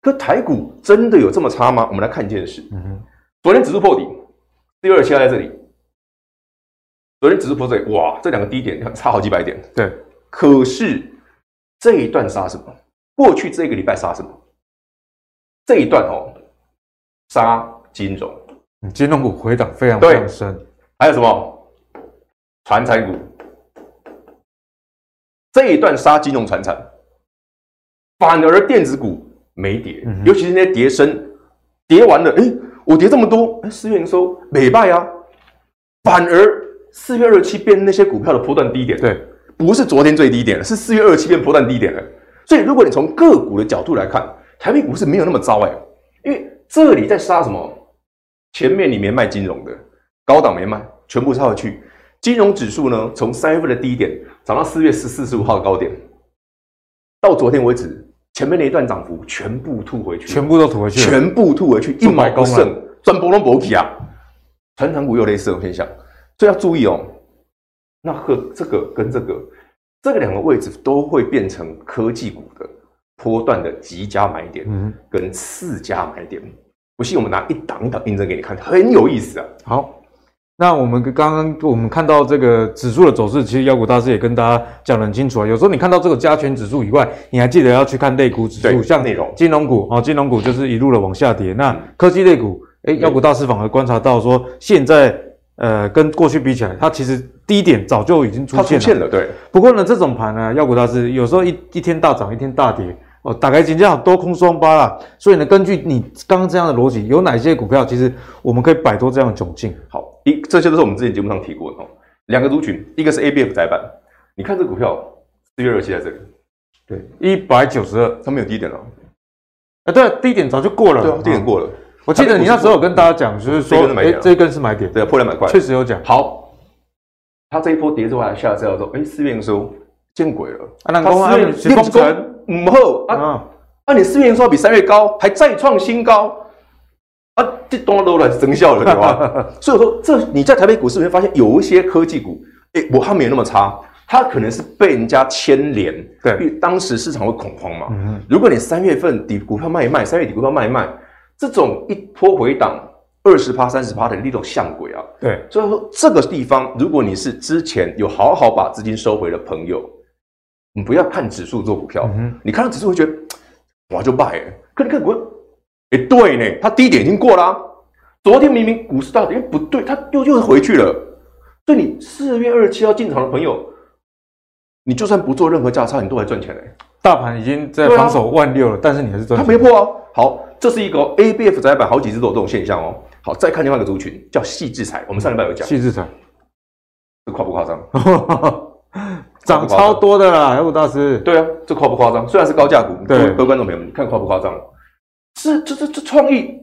可台股真的有这么差吗？我们来看一件事。嗯哼，昨天指数破底，第二期在这里。昨天指数破这里，哇，这两个低点差好几百点。对，可是这一段杀什么？过去这个礼拜杀什么？这一段哦，杀金融，金融股回档非常非常深。还有什么？传产股。这一段杀金融传产，反而电子股没跌，嗯、尤其是那些跌升，跌完了，哎，我跌这么多，哎，四月营收没败啊，反而四月二十七变那些股票的波段低点，对，不是昨天最低点了，是四月二十七变波段低点了。所以如果你从个股的角度来看，台北股市没有那么糟哎，因为这里在杀什么？前面你没卖金融的，高档没卖，全部杀回去。金融指数呢，从三月份的低点涨到四月十四、十五号的高点，到昨天为止，前面那一段涨幅全部吐回去，全部都吐回去，全部吐回去，一毛不剩，赚波浪不起啊！传统股有类似的现象，所以要注意哦。那和这个跟这个，这个两个位置都会变成科技股的波段的极佳买点，嗯，跟次佳买点。不信，我们拿一档一档印证给你看，很有意思啊。好。那我们刚刚我们看到这个指数的走势，其实妖股大师也跟大家讲得很清楚啊。有时候你看到这个加权指数以外，你还记得要去看类股指数，像金融股啊，金融股就是一路的往下跌。那科技类股，哎，妖股大师反而观察到说，现在呃跟过去比起来，它其实低点早就已经出现了。出现了，对。不过呢，这种盘呢，妖股大师有时候一一天大涨，一天大跌。哦，打开金价多空双八啦，所以呢，根据你刚刚这样的逻辑，有哪些股票其实我们可以摆脱这样的窘境？好，一这些都是我们之前节目上提过的哦。两个族群，一个是 ABF 载板，你看这股票四月二七在这里，对，一百九十二，它没有低点了。啊，对，低点早就过了，对，低点过了。我记得你那时候有跟大家讲，就是说，哎，这一根是买点，对，破两百块，确实有讲。好，它这一波跌之后来下之后说，哎，四月营收见鬼了，啊，那公安是工程。嗯后啊，啊，啊你四月营收比三月高，还再创新高啊，这东西都来生效了对吧？所以我说，这你在台北股市里面发现有一些科技股，哎，我它没有那么差，它可能是被人家牵连，对，因为当时市场会恐慌嘛。嗯，如果你三月份底股票卖一卖，三月底股票卖一卖，这种一波回档二十趴、三十趴的那种像鬼啊。对，所以说这个地方，如果你是之前有好好把资金收回的朋友。你不要看指数做股票，嗯、你看到指数会觉得哇就败哎，可你看股，哎对呢，它低点已经过啦、啊。昨天明明股市大跌，哎不对，它又又回去了。所以你四月二十七号进场的朋友，你就算不做任何价差，你都还赚钱嘞。大盘已经在防守万六了，啊、但是你还是赚钱。它没破啊。好，这是一个 ABF 窄板好几次都有这种现象哦。好，再看另外一个族群叫细智财，我们上礼拜有讲。细智财，这夸不夸张？涨超多的啦，妖股大师。对啊，这夸不夸张？虽然是高价股，对，各位观众朋友们，你看夸不夸张？是，这这这创意，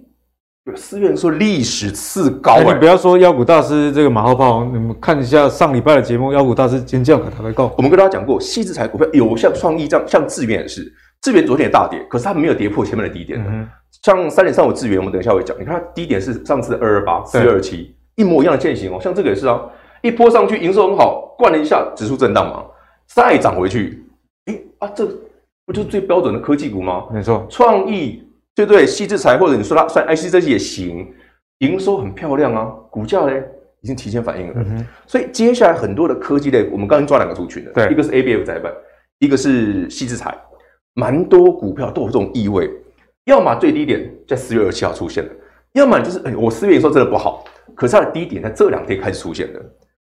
四月说历史次高、欸。你不要说妖股大师这个马后炮，你们看一下上礼拜的节目，妖股大师尖叫可他会告。我们跟大家讲过，矽智财股票有像创意这样，像智源也是，智源昨天也大跌，可是它没有跌破前面的低点。嗯、像三点三五智源，我们等一下会讲，你看它低点是上次的二二八、四二七，一模一样的线型哦，像这个也是啊。一波上去，营收很好，灌了一下，指数震荡嘛，再涨回去，诶啊，这不就是最标准的科技股吗？没错，创意对不对？矽智财或者你说它算 IC 这些也行，营收很漂亮啊，股价呢已经提前反应了。嗯、所以接下来很多的科技类，我们刚刚抓两个族群的，对，一个是 ABF 载板，一个是矽智财，蛮多股票都有这种意味，要么最低点在四月二十七号出现的，要么就是哎，我四月营收真的不好，可是它的低点在这两天开始出现的。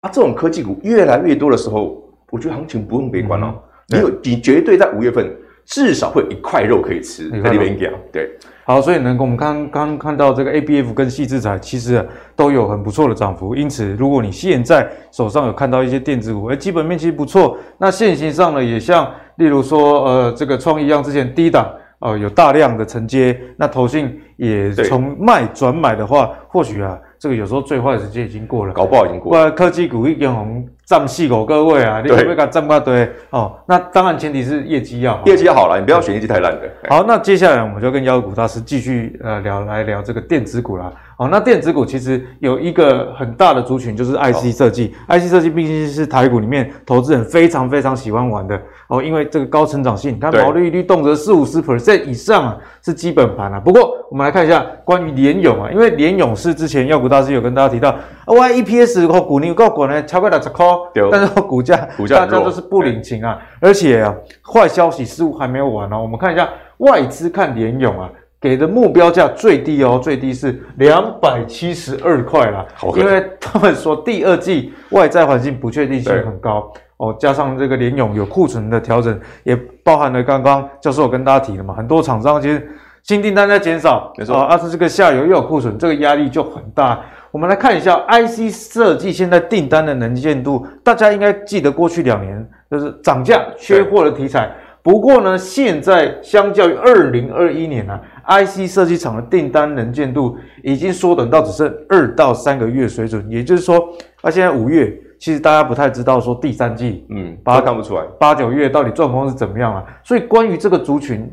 啊，这种科技股越来越多的时候，我觉得行情不用悲观哦，嗯、你有你绝对在五月份至少会有一块肉可以吃在里面讲，对。好，所以呢，我们刚刚看到这个 ABF 跟细制材其实都有很不错的涨幅，因此如果你现在手上有看到一些电子股，哎，基本面其实不错，那现行上呢也像例如说呃这个创意一样，之前低档哦、呃、有大量的承接，那投信也从卖转买的话，或许啊这个有时候最坏的时间已经过了，搞不好已经过了，科技股已经红。占细狗各位啊，你会不可以给它占一堆哦？那当然前提是业绩要好，业绩要好了，你不要选业绩太烂的。好，那接下来我们就跟妖股大师继续呃聊来聊这个电子股啦。好，那电子股其实有一个很大的族群就是 IC 设计，IC 设计毕竟是台股里面投资人非常非常喜欢玩的哦，因为这个高成长性，它毛利率动辄四五十 percent 以上啊，是基本盘啊。不过我们来看一下关于联勇啊，因为联勇是之前药股大师有跟大家提到，，YEPS 和股利够滚呢，超过六十块。但是股价，股价大家都是不领情啊，而且啊，坏消息似乎还没有完哦。我们看一下外资看联勇啊，给的目标价最低哦，最低是两百七十二块啦。因为他们说第二季外在环境不确定性很高哦，加上这个联勇有库存的调整，也包含了刚刚教授跟大家提的嘛，很多厂商其实新订单在减少，没错，而且这个下游又有库存，这个压力就很大。我们来看一下 IC 设计现在订单的能见度，大家应该记得过去两年就是涨价缺货的题材。不过呢，现在相较于二零二一年呢、啊，IC 设计厂的订单能见度已经缩短到只剩二到三个月水准。也就是说，啊，现在五月其实大家不太知道说第三季，嗯，八看不出来，八九月到底状况是怎么样啊？所以关于这个族群，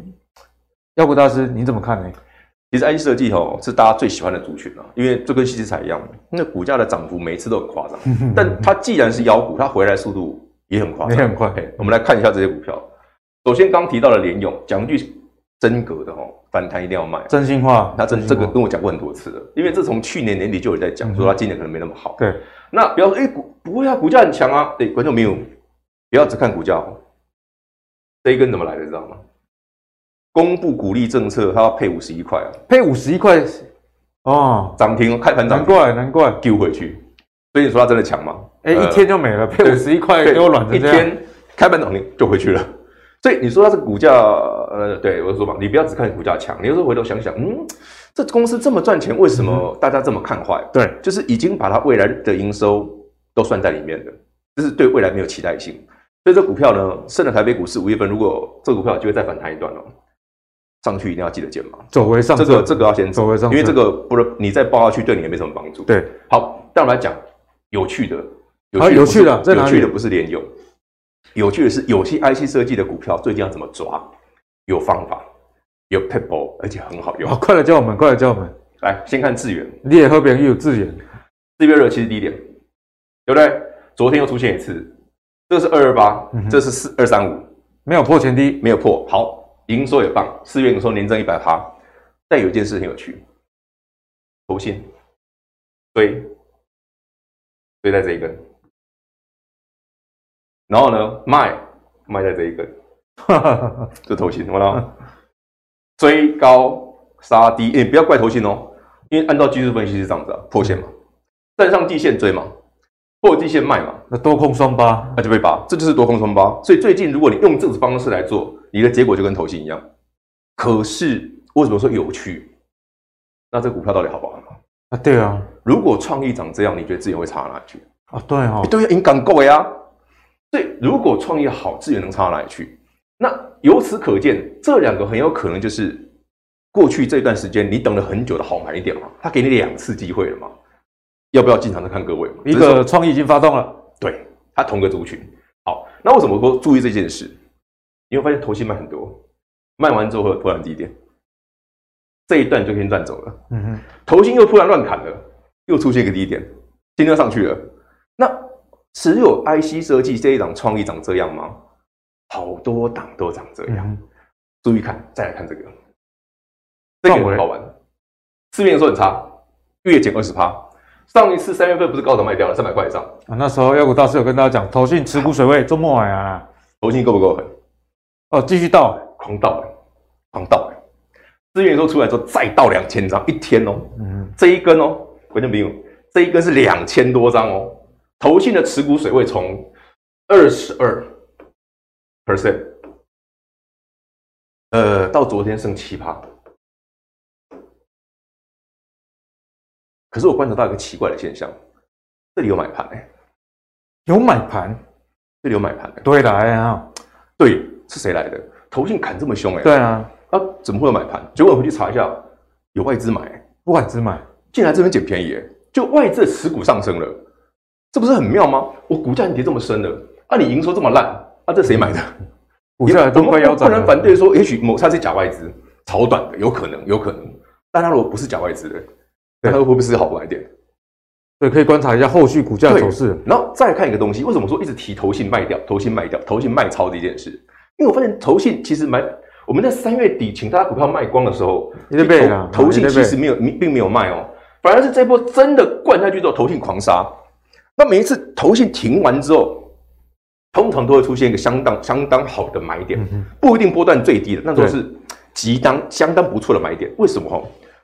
妖股大师你怎么看呢？其实 IC 设计哦是大家最喜欢的族群啊，因为这跟矽智财一样，那股价的涨幅每一次都很夸张。但它既然是妖股，它回来速度也很夸张，也很快。我们来看一下这些股票。首先刚提到的联勇，讲一句真格的哦，反弹一定要卖，真心话。他真这个跟我讲过很多次了，因为这从去年年底就有在讲，说他今年可能没那么好。对，那不要说哎股不会啊，股价很强啊。哎，观众朋友，不要只看股价哦，这一根怎么来的，知道吗？公布股利政策，它要配五十一块啊，配五十一块哦，涨停开盘涨停，难怪难怪丢回去。所以你说它真的强吗？哎、欸，一天就没了，配五十一块给我软成这样，一天开盘涨停就回去了。所以你说它这个股价，呃，对我说嘛，你不要只看股价强，你有时候回头想想，嗯，这公司这么赚钱，为什么大家这么看坏？嗯、对，就是已经把它未来的营收都算在里面的，就是对未来没有期待性。所以这股票呢，剩了台北股市五月份，如果这股票有机会再反弹一段了。上去一定要记得减码，走回上，这个这个要先走，回上，因为这个不是你再报下去，对你也没什么帮助。对，好，但我们来讲有趣的，有趣的，有趣的不是联咏，有趣的是有些 IC 设计的股票最近要怎么抓？有方法，有 people，而且很好用。好，快来教我们，快来教我们。来，先看智源，你也和别人又有智源，四月热其实低点，对不对？昨天又出现一次，这是二二八，这是四二三五，没有破前低，没有破，好。营收也棒，四月营收年增一百趴。但有一件事很有趣，投信追追在这一根，然后呢卖卖在这一根，哈哈哈，这投信，我了追高杀低，哎、欸，不要怪头型哦，因为按照技术分析是这样子啊，破线嘛，站上地线追嘛，破地线卖嘛，那多空双八，那就被拔，这就是多空双八。所以最近如果你用这种方式来做。你的结果就跟投信一样，可是为什么说有趣？那这股票到底好不好啊？对啊，如果创意长这样，你觉得自己会差到哪里去啊？对啊，对啊，你敢够呀？对，如果创业好，资源能差到哪里去？那由此可见，这两个很有可能就是过去这段时间你等了很久的好买一点嘛。他给你两次机会了嘛？要不要进场的看各位？一个创意已经发动了，对，他同个族群。好，那为什么说注意这件事？你会发现投信卖很多，卖完之后突然低点，这一段就先赚走了。嗯哼，投信又突然乱砍了，又出现一个低点，今天又上去了。那只有 IC 设计这一档创意长这样吗？好多档都长这样。嗯、注意看，再来看这个，这个很好玩。四月营收很差，月减二十趴。上一次三月份不是高档卖掉了三百块以上啊？那时候妖股大师有跟大家讲，投信持股水位这么矮啊。投信够不够狠？哦，继续倒，狂倒，狂倒。资源说出来之后再倒两千张，一天哦。嗯，这一根哦，关键朋友，这一根是两千多张哦。投信的持股水位从二十二 percent，呃，到昨天剩七趴。可是我观察到一个奇怪的现象，这里有买盘哎，有买盘，这里有买盘，对来啊，对，是谁来的？投信砍这么凶哎，对啊，啊，怎么会有买盘？结果我回去查一下，有外资买，外资买，进来这边捡便宜哎，就外资的持股上升了，这不是很妙吗？我股价跌这么深了，啊，你营收这么烂，啊，这谁买的？股价都快腰斩，不能反对说，也许某它是假外资炒短的，有可能，有可能，但它如果不是假外资的。那它会不会是好买点？对，可以观察一下后续股价走势。然后再看一个东西，为什么说一直提投信卖掉、投信卖掉、投信卖超这件事？因为我发现投信其实买，我们在三月底请大家股票卖光的时候，投信其实没有，并没有卖哦，反而是这波真的灌下去之后，投信狂杀。那每一次投信停完之后，通常都会出现一个相当相当好的买点，不一定波段最低的，那都是极当相当不错的买点。为什么？哈，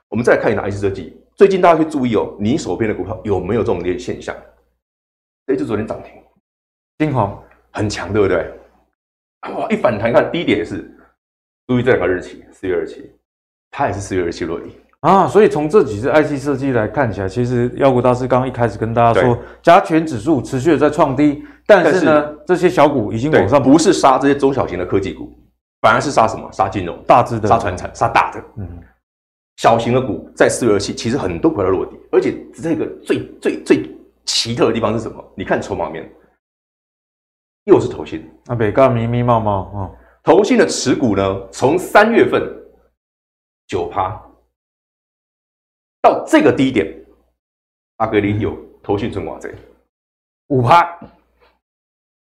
我们再来看一下 IC 设计。最近大家去注意哦，你手边的股票有没有这种类现象？这，就昨天涨停，金红很强，对不对？哇，一反弹，看低点也是，注意这两个日期，四月二七，它也是四月二七落底啊。所以从这几只 IC 设计来看起来，其实妖股大师刚刚一开始跟大家说，加权指数持续的在创低，但是呢，是这些小股已经往上，不是杀这些中小型的科技股，反而是杀什么？杀金融、大只的、杀传产、杀大的，嗯。小型的股在四月二七，其实很多股票落底，而且这个最最最奇特的地方是什么？你看筹码面，又是投信啊，北高密密茂茂啊，投信的持股呢，从三月份九趴到这个低点，阿格林有投信存挂在五趴。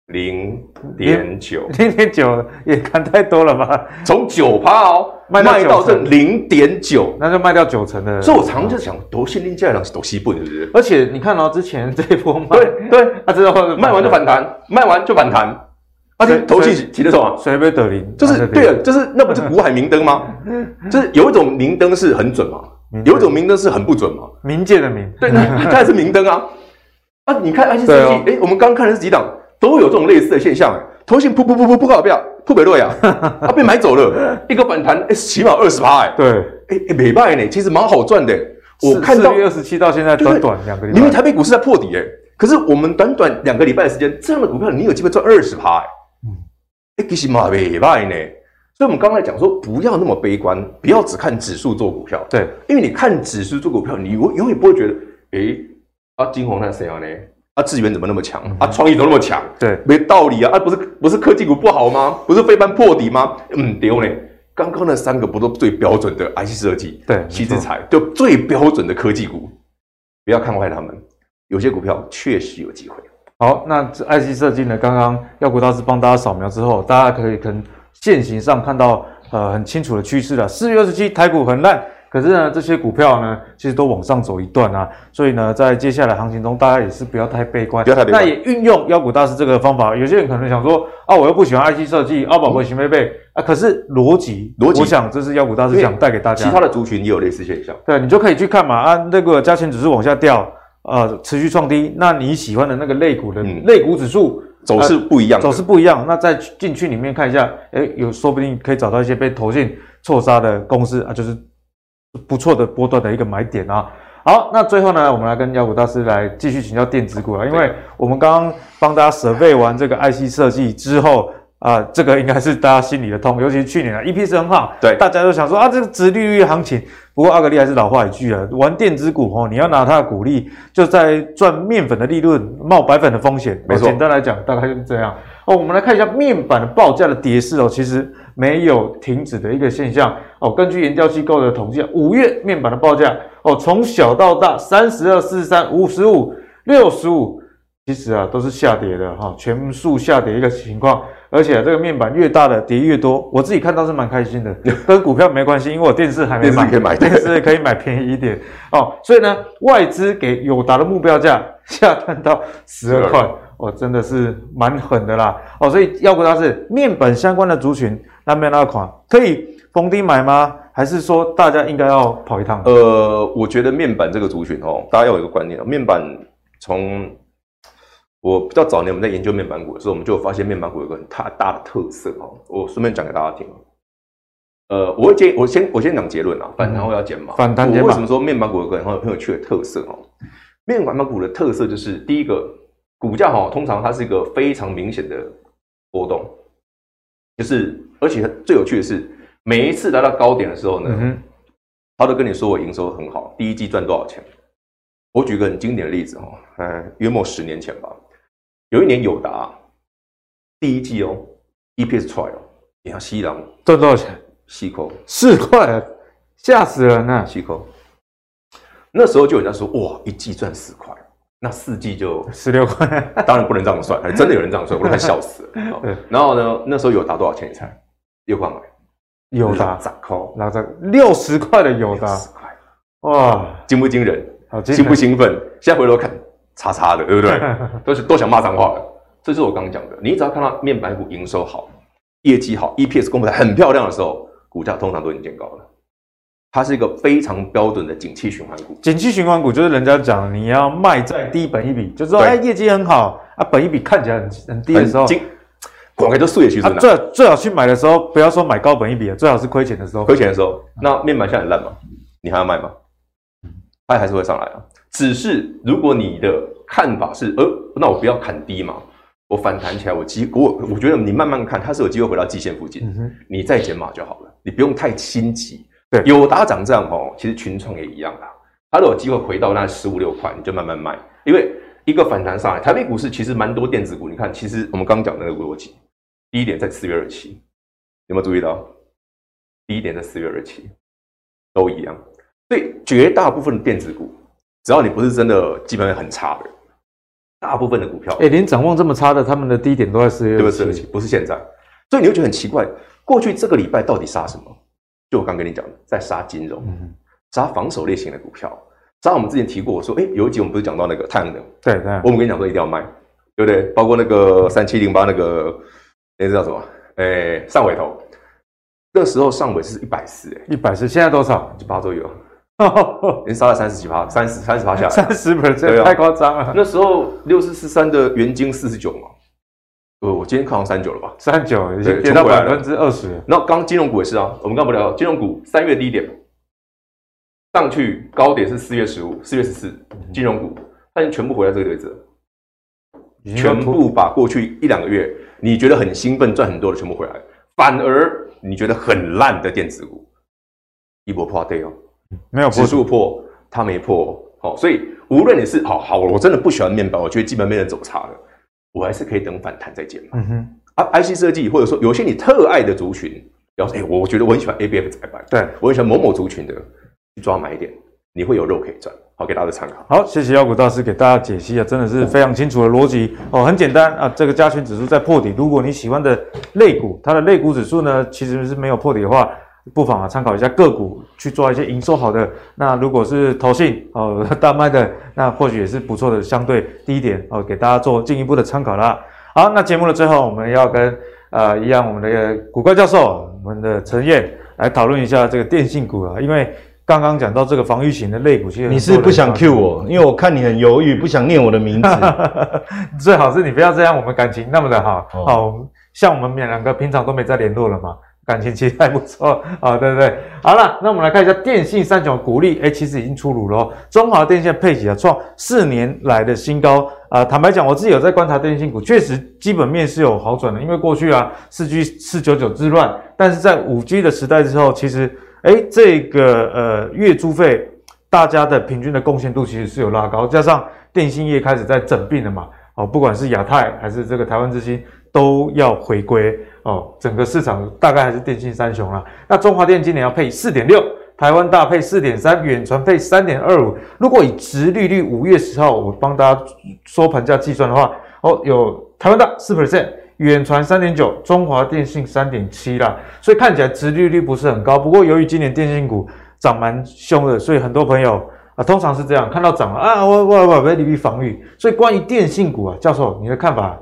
零点九，零点九也砍太多了吧？从九趴哦，卖到这零点九，那就卖掉九成的。所以我常常就想，多现金价量是多西部，是不是？而且你看哦，之前这一波卖，对对，他之后卖完就反弹，卖完就反弹，而且投信提的什么？谁被得零？就是对了，就是那不是股海明灯吗？就是有一种明灯是很准嘛，有一种明灯是很不准嘛。冥界的冥，对，那它还是明灯啊。啊，你看 IC 设计，哎，我们刚看的是几档？都有这种类似的现象，哎，投信噗噗噗噗不搞不要，扑北洛呀，啊被买走了，一个反弹，哎，起码二十趴，哎，对，哎哎没卖呢，其实蛮好赚的。我看到四月二十七到现在短短两个礼拜，因为台北股市在破底，哎，可是我们短短两个礼拜的时间，这样的股票你有机会赚二十趴，哎，嗯，哎，其实蛮没卖呢。所以我们刚才讲说，不要那么悲观，不要只看指数做股票，对，因为你看指数做股票，你永永远不会觉得，哎，啊金红那谁啊呢？啊，智源怎么那么强？啊，创意怎么那么强？对，没道理啊！啊，不是不是科技股不好吗？不是飞盘破底吗？嗯，丢呢。刚刚那三个不都最标准的 IC 设计？对，矽智财就最标准的科技股，不要看坏他们，有些股票确实有机会。好，那这 IC 设计呢？刚刚耀股大师帮大家扫描之后，大家可以跟线型上看到呃很清楚的趋势了。四月二十七台股很烂。可是呢，这些股票呢，其实都往上走一段啊，所以呢，在接下来行情中，大家也是不要太悲观，不要太悲观。那也运用妖股大师这个方法，有些人可能想说啊，我又不喜欢 IC 设计，阿宝会行贝贝啊。可是逻辑，逻辑，我想这是妖股大师想带给大家。其他的族群也有类似现象，对，你就可以去看嘛啊，那个加权指数往下掉，呃，持续创低，那你喜欢的那个类股的、嗯、类股指数走势不一样、走势不一样，那在进去里面看一下，哎，有说不定可以找到一些被投信错杀的公司啊，就是。不错的波段的一个买点啊！好，那最后呢，我们来跟妖股大师来继续请教电子股啊，因为我们刚刚帮大家设备完这个 IC 设计之后啊、呃，这个应该是大家心里的痛，尤其是去年啊，EPS 很好，对，大家都想说啊，这个殖利率行情。不过阿格力还是老话一句啊，玩电子股哦，你要拿它的股利，就在赚面粉的利润，冒白粉的风险。没错，简单来讲，大概就是这样。哦，我们来看一下面板的报价的跌势哦，其实。没有停止的一个现象哦。根据研究机构的统计，五月面板的报价哦，从小到大，三十二、四十三、五十五、六十五，其实啊都是下跌的哈，全数下跌一个情况。而且这个面板越大的跌越多，我自己看到是蛮开心的，跟股票没关系，因为我电视还没买，电视可以买，电视可以买便宜一点哦。所以呢，外资给友达的目标价下探到十二块。哦，真的是蛮狠的啦。哦，所以妖股大师面板相关的族群，那边那款可以逢低买吗？还是说大家应该要跑一趟？呃，我觉得面板这个族群哦，大家要有一个观念哦，面板从我比较早年我们在研究面板股的时候，我们就发现面板股有个很大大的特色哦。我顺便讲给大家听。呃，我会建议我先我先讲结论啊，反弹后要减码。反弹减码。为什么说面板股有个很很有趣的特色哦？面板股的特色就是第一个，股价哈通常它是一个非常明显的波动，就是而且最有趣的是，每一次来到高点的时候呢，嗯、他都跟你说我营收很好，第一季赚多少钱。我举个很经典的例子哈，嗯，约莫十年前吧。有一年友达第一季哦，EPS 出来哦，你看西郎赚多少钱？四块四块，吓死人了！细扣，那时候就有人家说哇，一季赚四块，那四季就十六块。当然不能这样算，还真的有人这样算，我都快笑死了。然后呢，那时候友达多少钱？你猜？六块买。友达咋扣？然后这六十块的友达，哇，惊不惊人？好兴不兴奋？现在回头看。叉叉的，对不对？都是都想骂脏话的。这是我刚刚讲的。你只要看到面板股营收好、业绩好、EPS 公布的很漂亮的时候，股价通常都已经见高了。它是一个非常标准的景气循环股。景气循环股就是人家讲你要卖在低本一比，就是说哎业绩很好啊，本一比看起来很很低的时候，广开都素也其实最最好去买的时候，不要说买高本一比的，最好是亏钱的时候。亏钱的时候，那面板现在很烂嘛，你还要卖吗？它还是会上来啊。只是如果你的看法是，呃，那我不要砍低嘛，我反弹起来，我机我我觉得你慢慢看，它是有机会回到季线附近，嗯、你再减码就好了，你不用太心急。对，友达涨这样哦，其实群创也一样啦，它都有机会回到那十五六块，你就慢慢卖，因为一个反弹上来，台北股市其实蛮多电子股，你看，其实我们刚讲的那个逻辑，第一点在四月二七，有没有注意到？第一点在四月二七，都一样，所以绝大部分的电子股。只要你不是真的基本面很差的，大部分的股票，哎、欸，连展望这么差的，他们的低点都在四月对不对？不是现在，所以你会觉得很奇怪，过去这个礼拜到底杀什么？就我刚跟你讲的，在杀金融，杀、嗯、防守类型的股票，杀我们之前提过，我说，哎、欸，有一集我们不是讲到那个太阳能？对对，我们跟你讲说一定要卖，对不对？包括那个三七零八那个，那个叫什么？哎、欸，上尾头，那时候上尾是一百四，哎，一百四，现在多少？一百左右。已经杀了三十几趴，三十三十趴下来，三十 percent 太夸张了。那时候六四四三的原金四十九嘛，呃，我今天看到三九了吧？三九已经跌到百分之二十。那刚金融股也是啊，我们刚不聊金融股三月低点上去高点是四月十五、四月十四，金融股它已经全部回到这个位置了，全部把过去一两个月你觉得很兴奋赚很多的全部回来，反而你觉得很烂的电子股一波破底哦。没有指数破，它没破，好，所以无论你是好好，我真的不喜欢面板，我觉得基本面的走差了，我还是可以等反弹再减嘛。嗯哼，啊，IC 设计或者说有些你特爱的族群，比方说，哎，我觉得我很喜欢 ABF 载板，对，我很喜欢某某族群的，去抓买一点，你会有肉可以赚。好，给大家参考。好，谢谢妖股大师给大家解析啊，真的是非常清楚的逻辑哦，很简单啊，这个加权指数在破底，如果你喜欢的类股，它的类股指数呢，其实是没有破底的话。不妨啊，参考一下个股去做一些营收好的。那如果是投信哦 大卖的，那或许也是不错的相对低点哦，给大家做进一步的参考啦。好，那节目的最后，我们要跟呃一样，我们的股怪教授，我们的陈燕来讨论一下这个电信股啊。因为刚刚讲到这个防御型的类股，其实你是不想 cue 我，因为我看你很犹豫，不想念我的名字。最好是你不要这样，我们感情那么的好。哦，好，像我们两个平常都没再联络了嘛。感情其实还不错啊，对不对？好了，那我们来看一下电信三雄股利，哎，其实已经出炉了。中华电信配息啊，创四年来的新高啊、坦白讲，我自己有在观察电信股，确实基本面是有好转的。因为过去啊，四 G 四九九之乱，但是在五 G 的时代之后，其实哎，这个呃月租费大家的平均的贡献度其实是有拉高，加上电信业开始在整并了嘛，哦，不管是亚太还是这个台湾之星都要回归。哦，整个市场大概还是电信三雄啦。那中华电今年要配四点六，台湾大配四点三，远传配三点二五。如果以殖利率五月十号我帮大家收盘价计算的话，哦，有台湾大四 percent，远传三点九，中华电信三点七啦。所以看起来殖利率不是很高。不过由于今年电信股涨蛮凶的，所以很多朋友啊，通常是这样，看到涨了啊，我我我被利率防御。所以关于电信股啊，教授你的看法？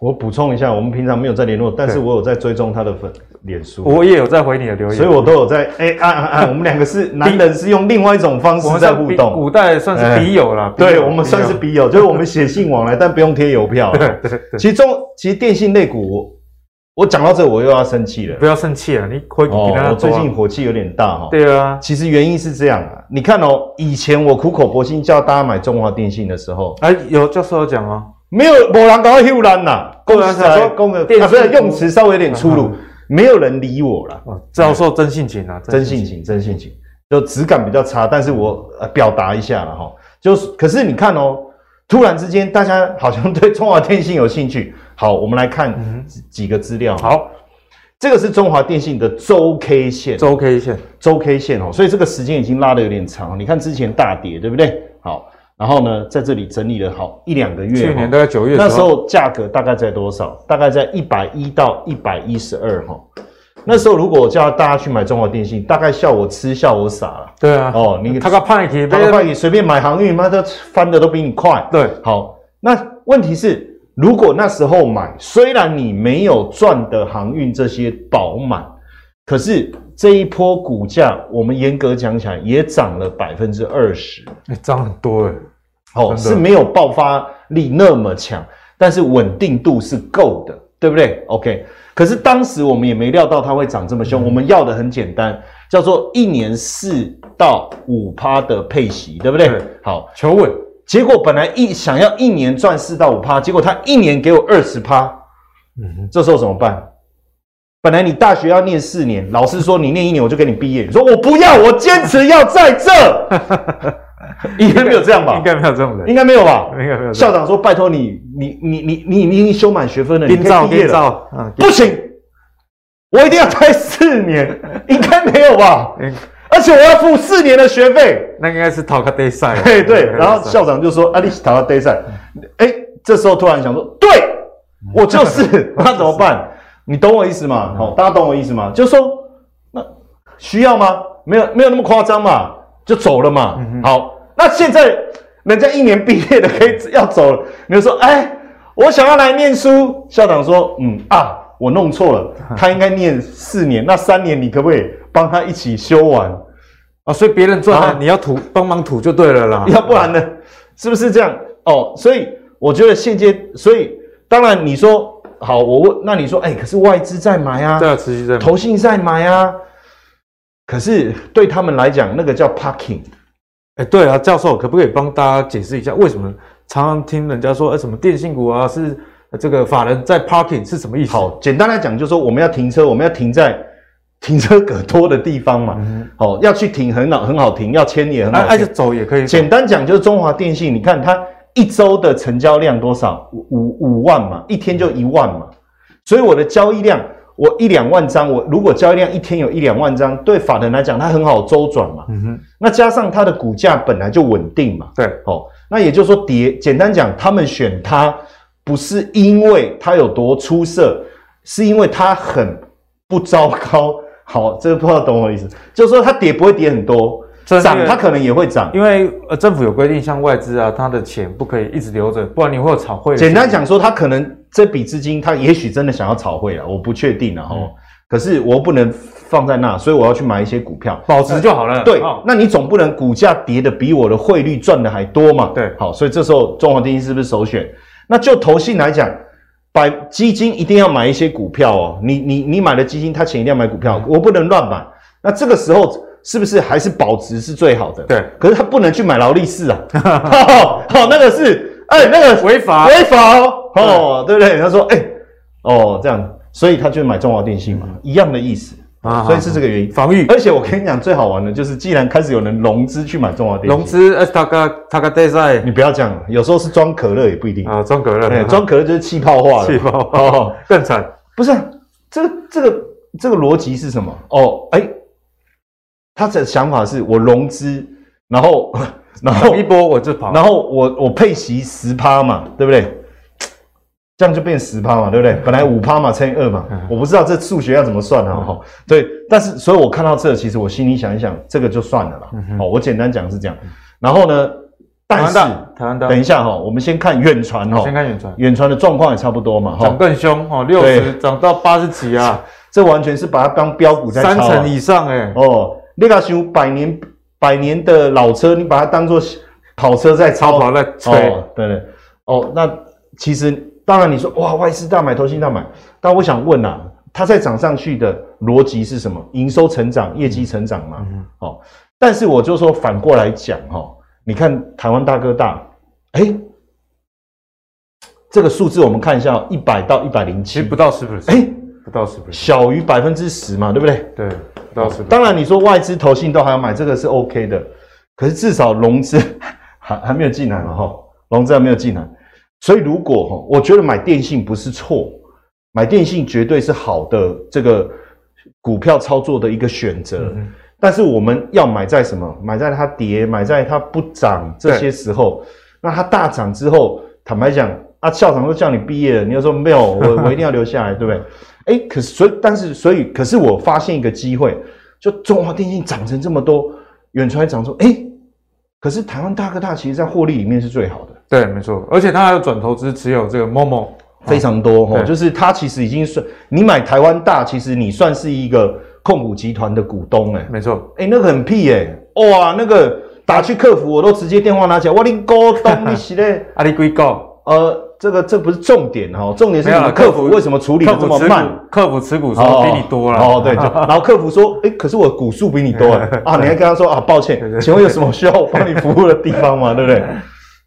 我补充一下，我们平常没有在联络，但是我有在追踪他的粉脸书，我也有在回你的留言，所以我都有在哎按按按，我们两个是男人，是用另外一种方式在互动。古代算是笔友啦，对，我们算是笔友，就是我们写信往来，但不用贴邮票。对对对。其实中，其实电信类股，我讲到这，我又要生气了。不要生气啊，你回哦，我最近火气有点大哈。对啊，其实原因是这样啊，你看哦，以前我苦口婆心叫大家买中华电信的时候，哎，有教授有讲哦。没有，没人搞唬烂呐。公司说公的，啊，不是用词稍微有点粗鲁，没有人理我了。教授真性情啊，真性情，真性情，就质感比较差，但是我呃表达一下了哈。就是，可是你看哦，突然之间大家好像对中华电信有兴趣。好，我们来看几个资料。好，这个是中华电信的周 K 线，周 K 线，周 K 线哦，所以这个时间已经拉得有点长。你看之前大跌，对不对？好。然后呢，在这里整理了好一两个月，去年大概九月，那时候价格大概在多少？大概在一百一到一百一十二哈。那时候如果我叫大家去买中华电信，大概笑我痴，笑我傻了。对啊，哦，你他个派去，他个派去随便买航运，妈的翻的都比你快。对，好，那问题是，如果那时候买，虽然你没有赚的航运这些饱满，可是这一波股价，我们严格讲起来也涨了百分之二十，哎，涨很多哎。哦，是没有爆发力那么强，但是稳定度是够的，对不对？OK，可是当时我们也没料到它会涨这么凶。嗯、我们要的很简单，叫做一年四到五趴的配息，对不对？对好，求稳。结果本来一想要一年赚四到五趴，结果他一年给我二十趴，嗯，这时候怎么办？本来你大学要念四年，老师说你念一年我就给你毕业，你说我不要，我坚持要在这。应该没有这样吧？应该没有这种人，应该没有吧？应该没有。校长说：“拜托你，你你你你你已经修满学分了，你可以毕业了。”嗯，不行，我一定要待四年。应该没有吧？而且我要付四年的学费。那应该是逃课比赛。对对。然后校长就说：“啊，你是逃课比赛。”哎，这时候突然想说：“对，我就是。”那怎么办？你懂我意思吗？好，大家懂我意思吗？就是说，那需要吗？没有，没有那么夸张嘛，就走了嘛。好。那现在人家一年毕业的可以要走了，你就说，哎，我想要来念书。校长说，嗯啊，我弄错了，他应该念四年，那三年你可不可以帮他一起修完啊？所以别人赚了，你要吐帮忙吐就对了啦，要不然呢，是不是这样？哦，所以我觉得现阶，所以当然你说好，我问，那你说，哎，可是外资在买啊，对啊，持续在买，投信在买啊，可是对他们来讲，那个叫 parking。哎，对啊，教授，可不可以帮大家解释一下，为什么常常听人家说，呃，什么电信股啊，是这个法人在 parking 是什么意思？好，简单来讲，就是说我们要停车，我们要停在停车格多的地方嘛。嗯、好，要去停很好很好停，要牵也很好。而且走也可以。简单讲，就是中华电信，你看它一周的成交量多少？五五五万嘛，一天就一万嘛，所以我的交易量。我一两万张，我如果交易量一天有一两万张，对法人来讲，它很好周转嘛。嗯哼。那加上它的股价本来就稳定嘛。对。哦，那也就是说跌，简单讲，他们选它不是因为它有多出色，是因为它很不糟糕。好，这个不知道懂我意思，就是说它跌不会跌很多。涨，它可能也会涨，因为呃，政府有规定，像外资啊，它的钱不可以一直留着，不然你会有炒汇。简单讲说，它可能这笔资金，它也许真的想要炒汇了，我不确定了哈。嗯、可是我不能放在那，所以我要去买一些股票，保值就好了。对，好那你总不能股价跌的比我的汇率赚的还多嘛？对，好，所以这时候中华电信是不是首选？那就投信来讲，买基金一定要买一些股票哦。你你你买了基金，他钱一定要买股票，我不能乱买。那这个时候。是不是还是保值是最好的？对，可是他不能去买劳力士啊！好，那个是，哎，那个违法，违法哦，哦，对不对？他说，哎，哦，这样，所以他就买中华电信嘛，一样的意思啊，所以是这个原因，防御。而且我跟你讲，最好玩的就是，既然开始有人融资去买中华电信，融资，呃，他个他个对赛，你不要这样，有时候是装可乐也不一定啊，装可乐，装可乐就是气泡化了，气泡化，更惨。不是，这个这个这个逻辑是什么？哦，哎。他的想法是我融资，然后，然后一波我就跑，然后我我配息十趴嘛，对不对？这样就变十趴嘛，对不对？本来五趴嘛，乘以二嘛，我不知道这数学要怎么算啊？哈，对，但是所以我看到这，其实我心里想一想，这个就算了啦。哦，我简单讲是这样。然后呢，但是台湾大，等一下哈，我们先看远传哈，先看远传，远传的状况也差不多嘛，哈，涨更凶哈，六十涨到八十几啊，这完全是把它当标股在炒，三成以上哎，哦，那个是百年百年的老车，你把它当做跑车在超跑在吹，对对，哦，那其实。当然，你说哇，外资大买，投信大买，但我想问啊，它在涨上去的逻辑是什么？营收成长，业绩成长嘛。嗯、哦，但是我就说反过来讲哈、哦，你看台湾大哥大，哎，这个数字我们看一下，一百到一百零七，不到十 percent，哎，不到十 percent，小于百分之十嘛，对不对？对，不到十、哦。当然，你说外资投信都还要买，这个是 OK 的，可是至少融资 还还没有进来嘛，哈、哦，融资还没有进来。所以，如果哈，我觉得买电信不是错，买电信绝对是好的这个股票操作的一个选择。嗯、但是，我们要买在什么？买在它跌，买在它不涨这些时候。那它大涨之后，坦白讲，啊，校长都叫你毕业了，你又说没有，我我一定要留下来，对不对？哎，可是所以，但是所以，可是我发现一个机会，就中华电信涨成这么多，远传涨出，哎，可是台湾大哥大其实在获利里面是最好的。对，没错，而且他还有转投资持有这个 Momo 非常多哈，就是他其实已经算你买台湾大，其实你算是一个控股集团的股东哎，没错，哎，那个很屁哎，哇，那个打去客服我都直接电话拿起来，我你股东你是嘞，阿里贵高，呃，这个这不是重点哈，重点是你们客服为什么处理的这么慢？客服持股说比你多了哦，对，然后客服说，哎，可是我股数比你多啊，你还跟他说啊，抱歉，请问有什么需要我帮你服务的地方吗？对不对？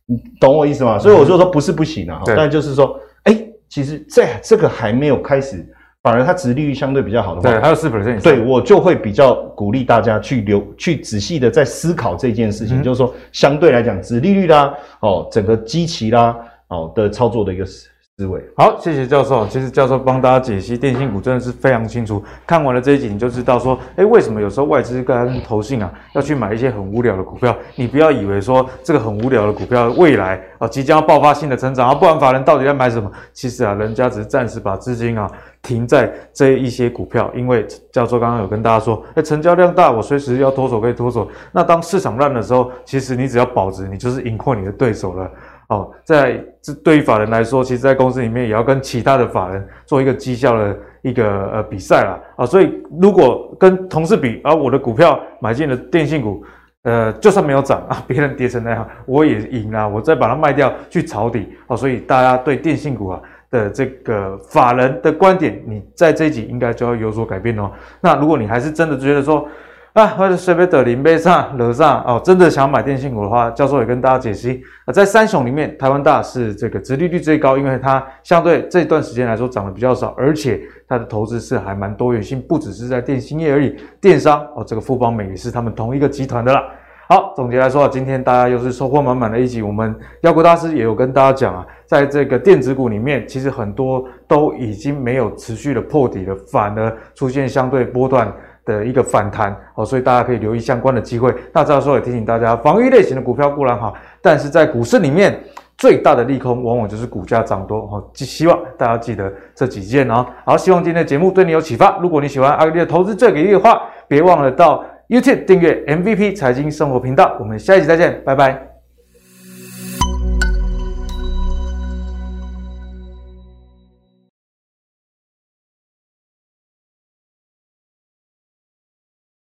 你 懂我意思吗？所以我就说不是不行啊，但就是说，哎，其实这这个还没有开始，反而它殖利率相对比较好的话，对，还有四 percent，对我就会比较鼓励大家去留去仔细的在思考这件事情，就是说相对来讲，殖利率啦，哦，整个基期啦，好的操作的一个事。思维好，谢谢教授。其实教授帮大家解析电信股真的是非常清楚。看完了这一集，你就知道说，诶，为什么有时候外资跟投信啊要去买一些很无聊的股票？你不要以为说这个很无聊的股票未来啊即将爆发性的成长啊，不然法人到底在买什么？其实啊，人家只是暂时把资金啊停在这一些股票，因为教授刚刚有跟大家说，诶，成交量大，我随时要脱手可以脱手。那当市场烂的时候，其实你只要保值，你就是赢过你的对手了。哦，在这对于法人来说，其实，在公司里面也要跟其他的法人做一个绩效的一个呃比赛啦。啊、所以如果跟同事比，啊，我的股票买进了电信股，呃，就算没有涨啊，别人跌成那样，我也赢啦，我再把它卖掉去抄底。哦，所以大家对电信股啊的这个法人的观点，你在这一集应该就要有所改变哦。那如果你还是真的觉得说，啊，或者随便的零杯上、楼上哦，真的想买电信股的话，教授也跟大家解析啊，在三雄里面，台湾大是这个殖利率最高，因为它相对这段时间来说涨得比较少，而且它的投资是还蛮多元性，不只是在电信业而已，电商哦，这个富邦美也是他们同一个集团的啦。好，总结来说啊，今天大家又是收获满满的一集，我们妖股大师也有跟大家讲啊，在这个电子股里面，其实很多都已经没有持续的破底了，反而出现相对波段。的一个反弹哦，所以大家可以留意相关的机会。那这时候也提醒大家，防御类型的股票固然好，但是在股市里面最大的利空往往就是股价涨多哦。希望大家记得这几件哦。好，希望今天的节目对你有启发。如果你喜欢阿格力的投资最给力的话，别忘了到 YouTube 订阅 MVP 财经生活频道。我们下一集再见，拜拜。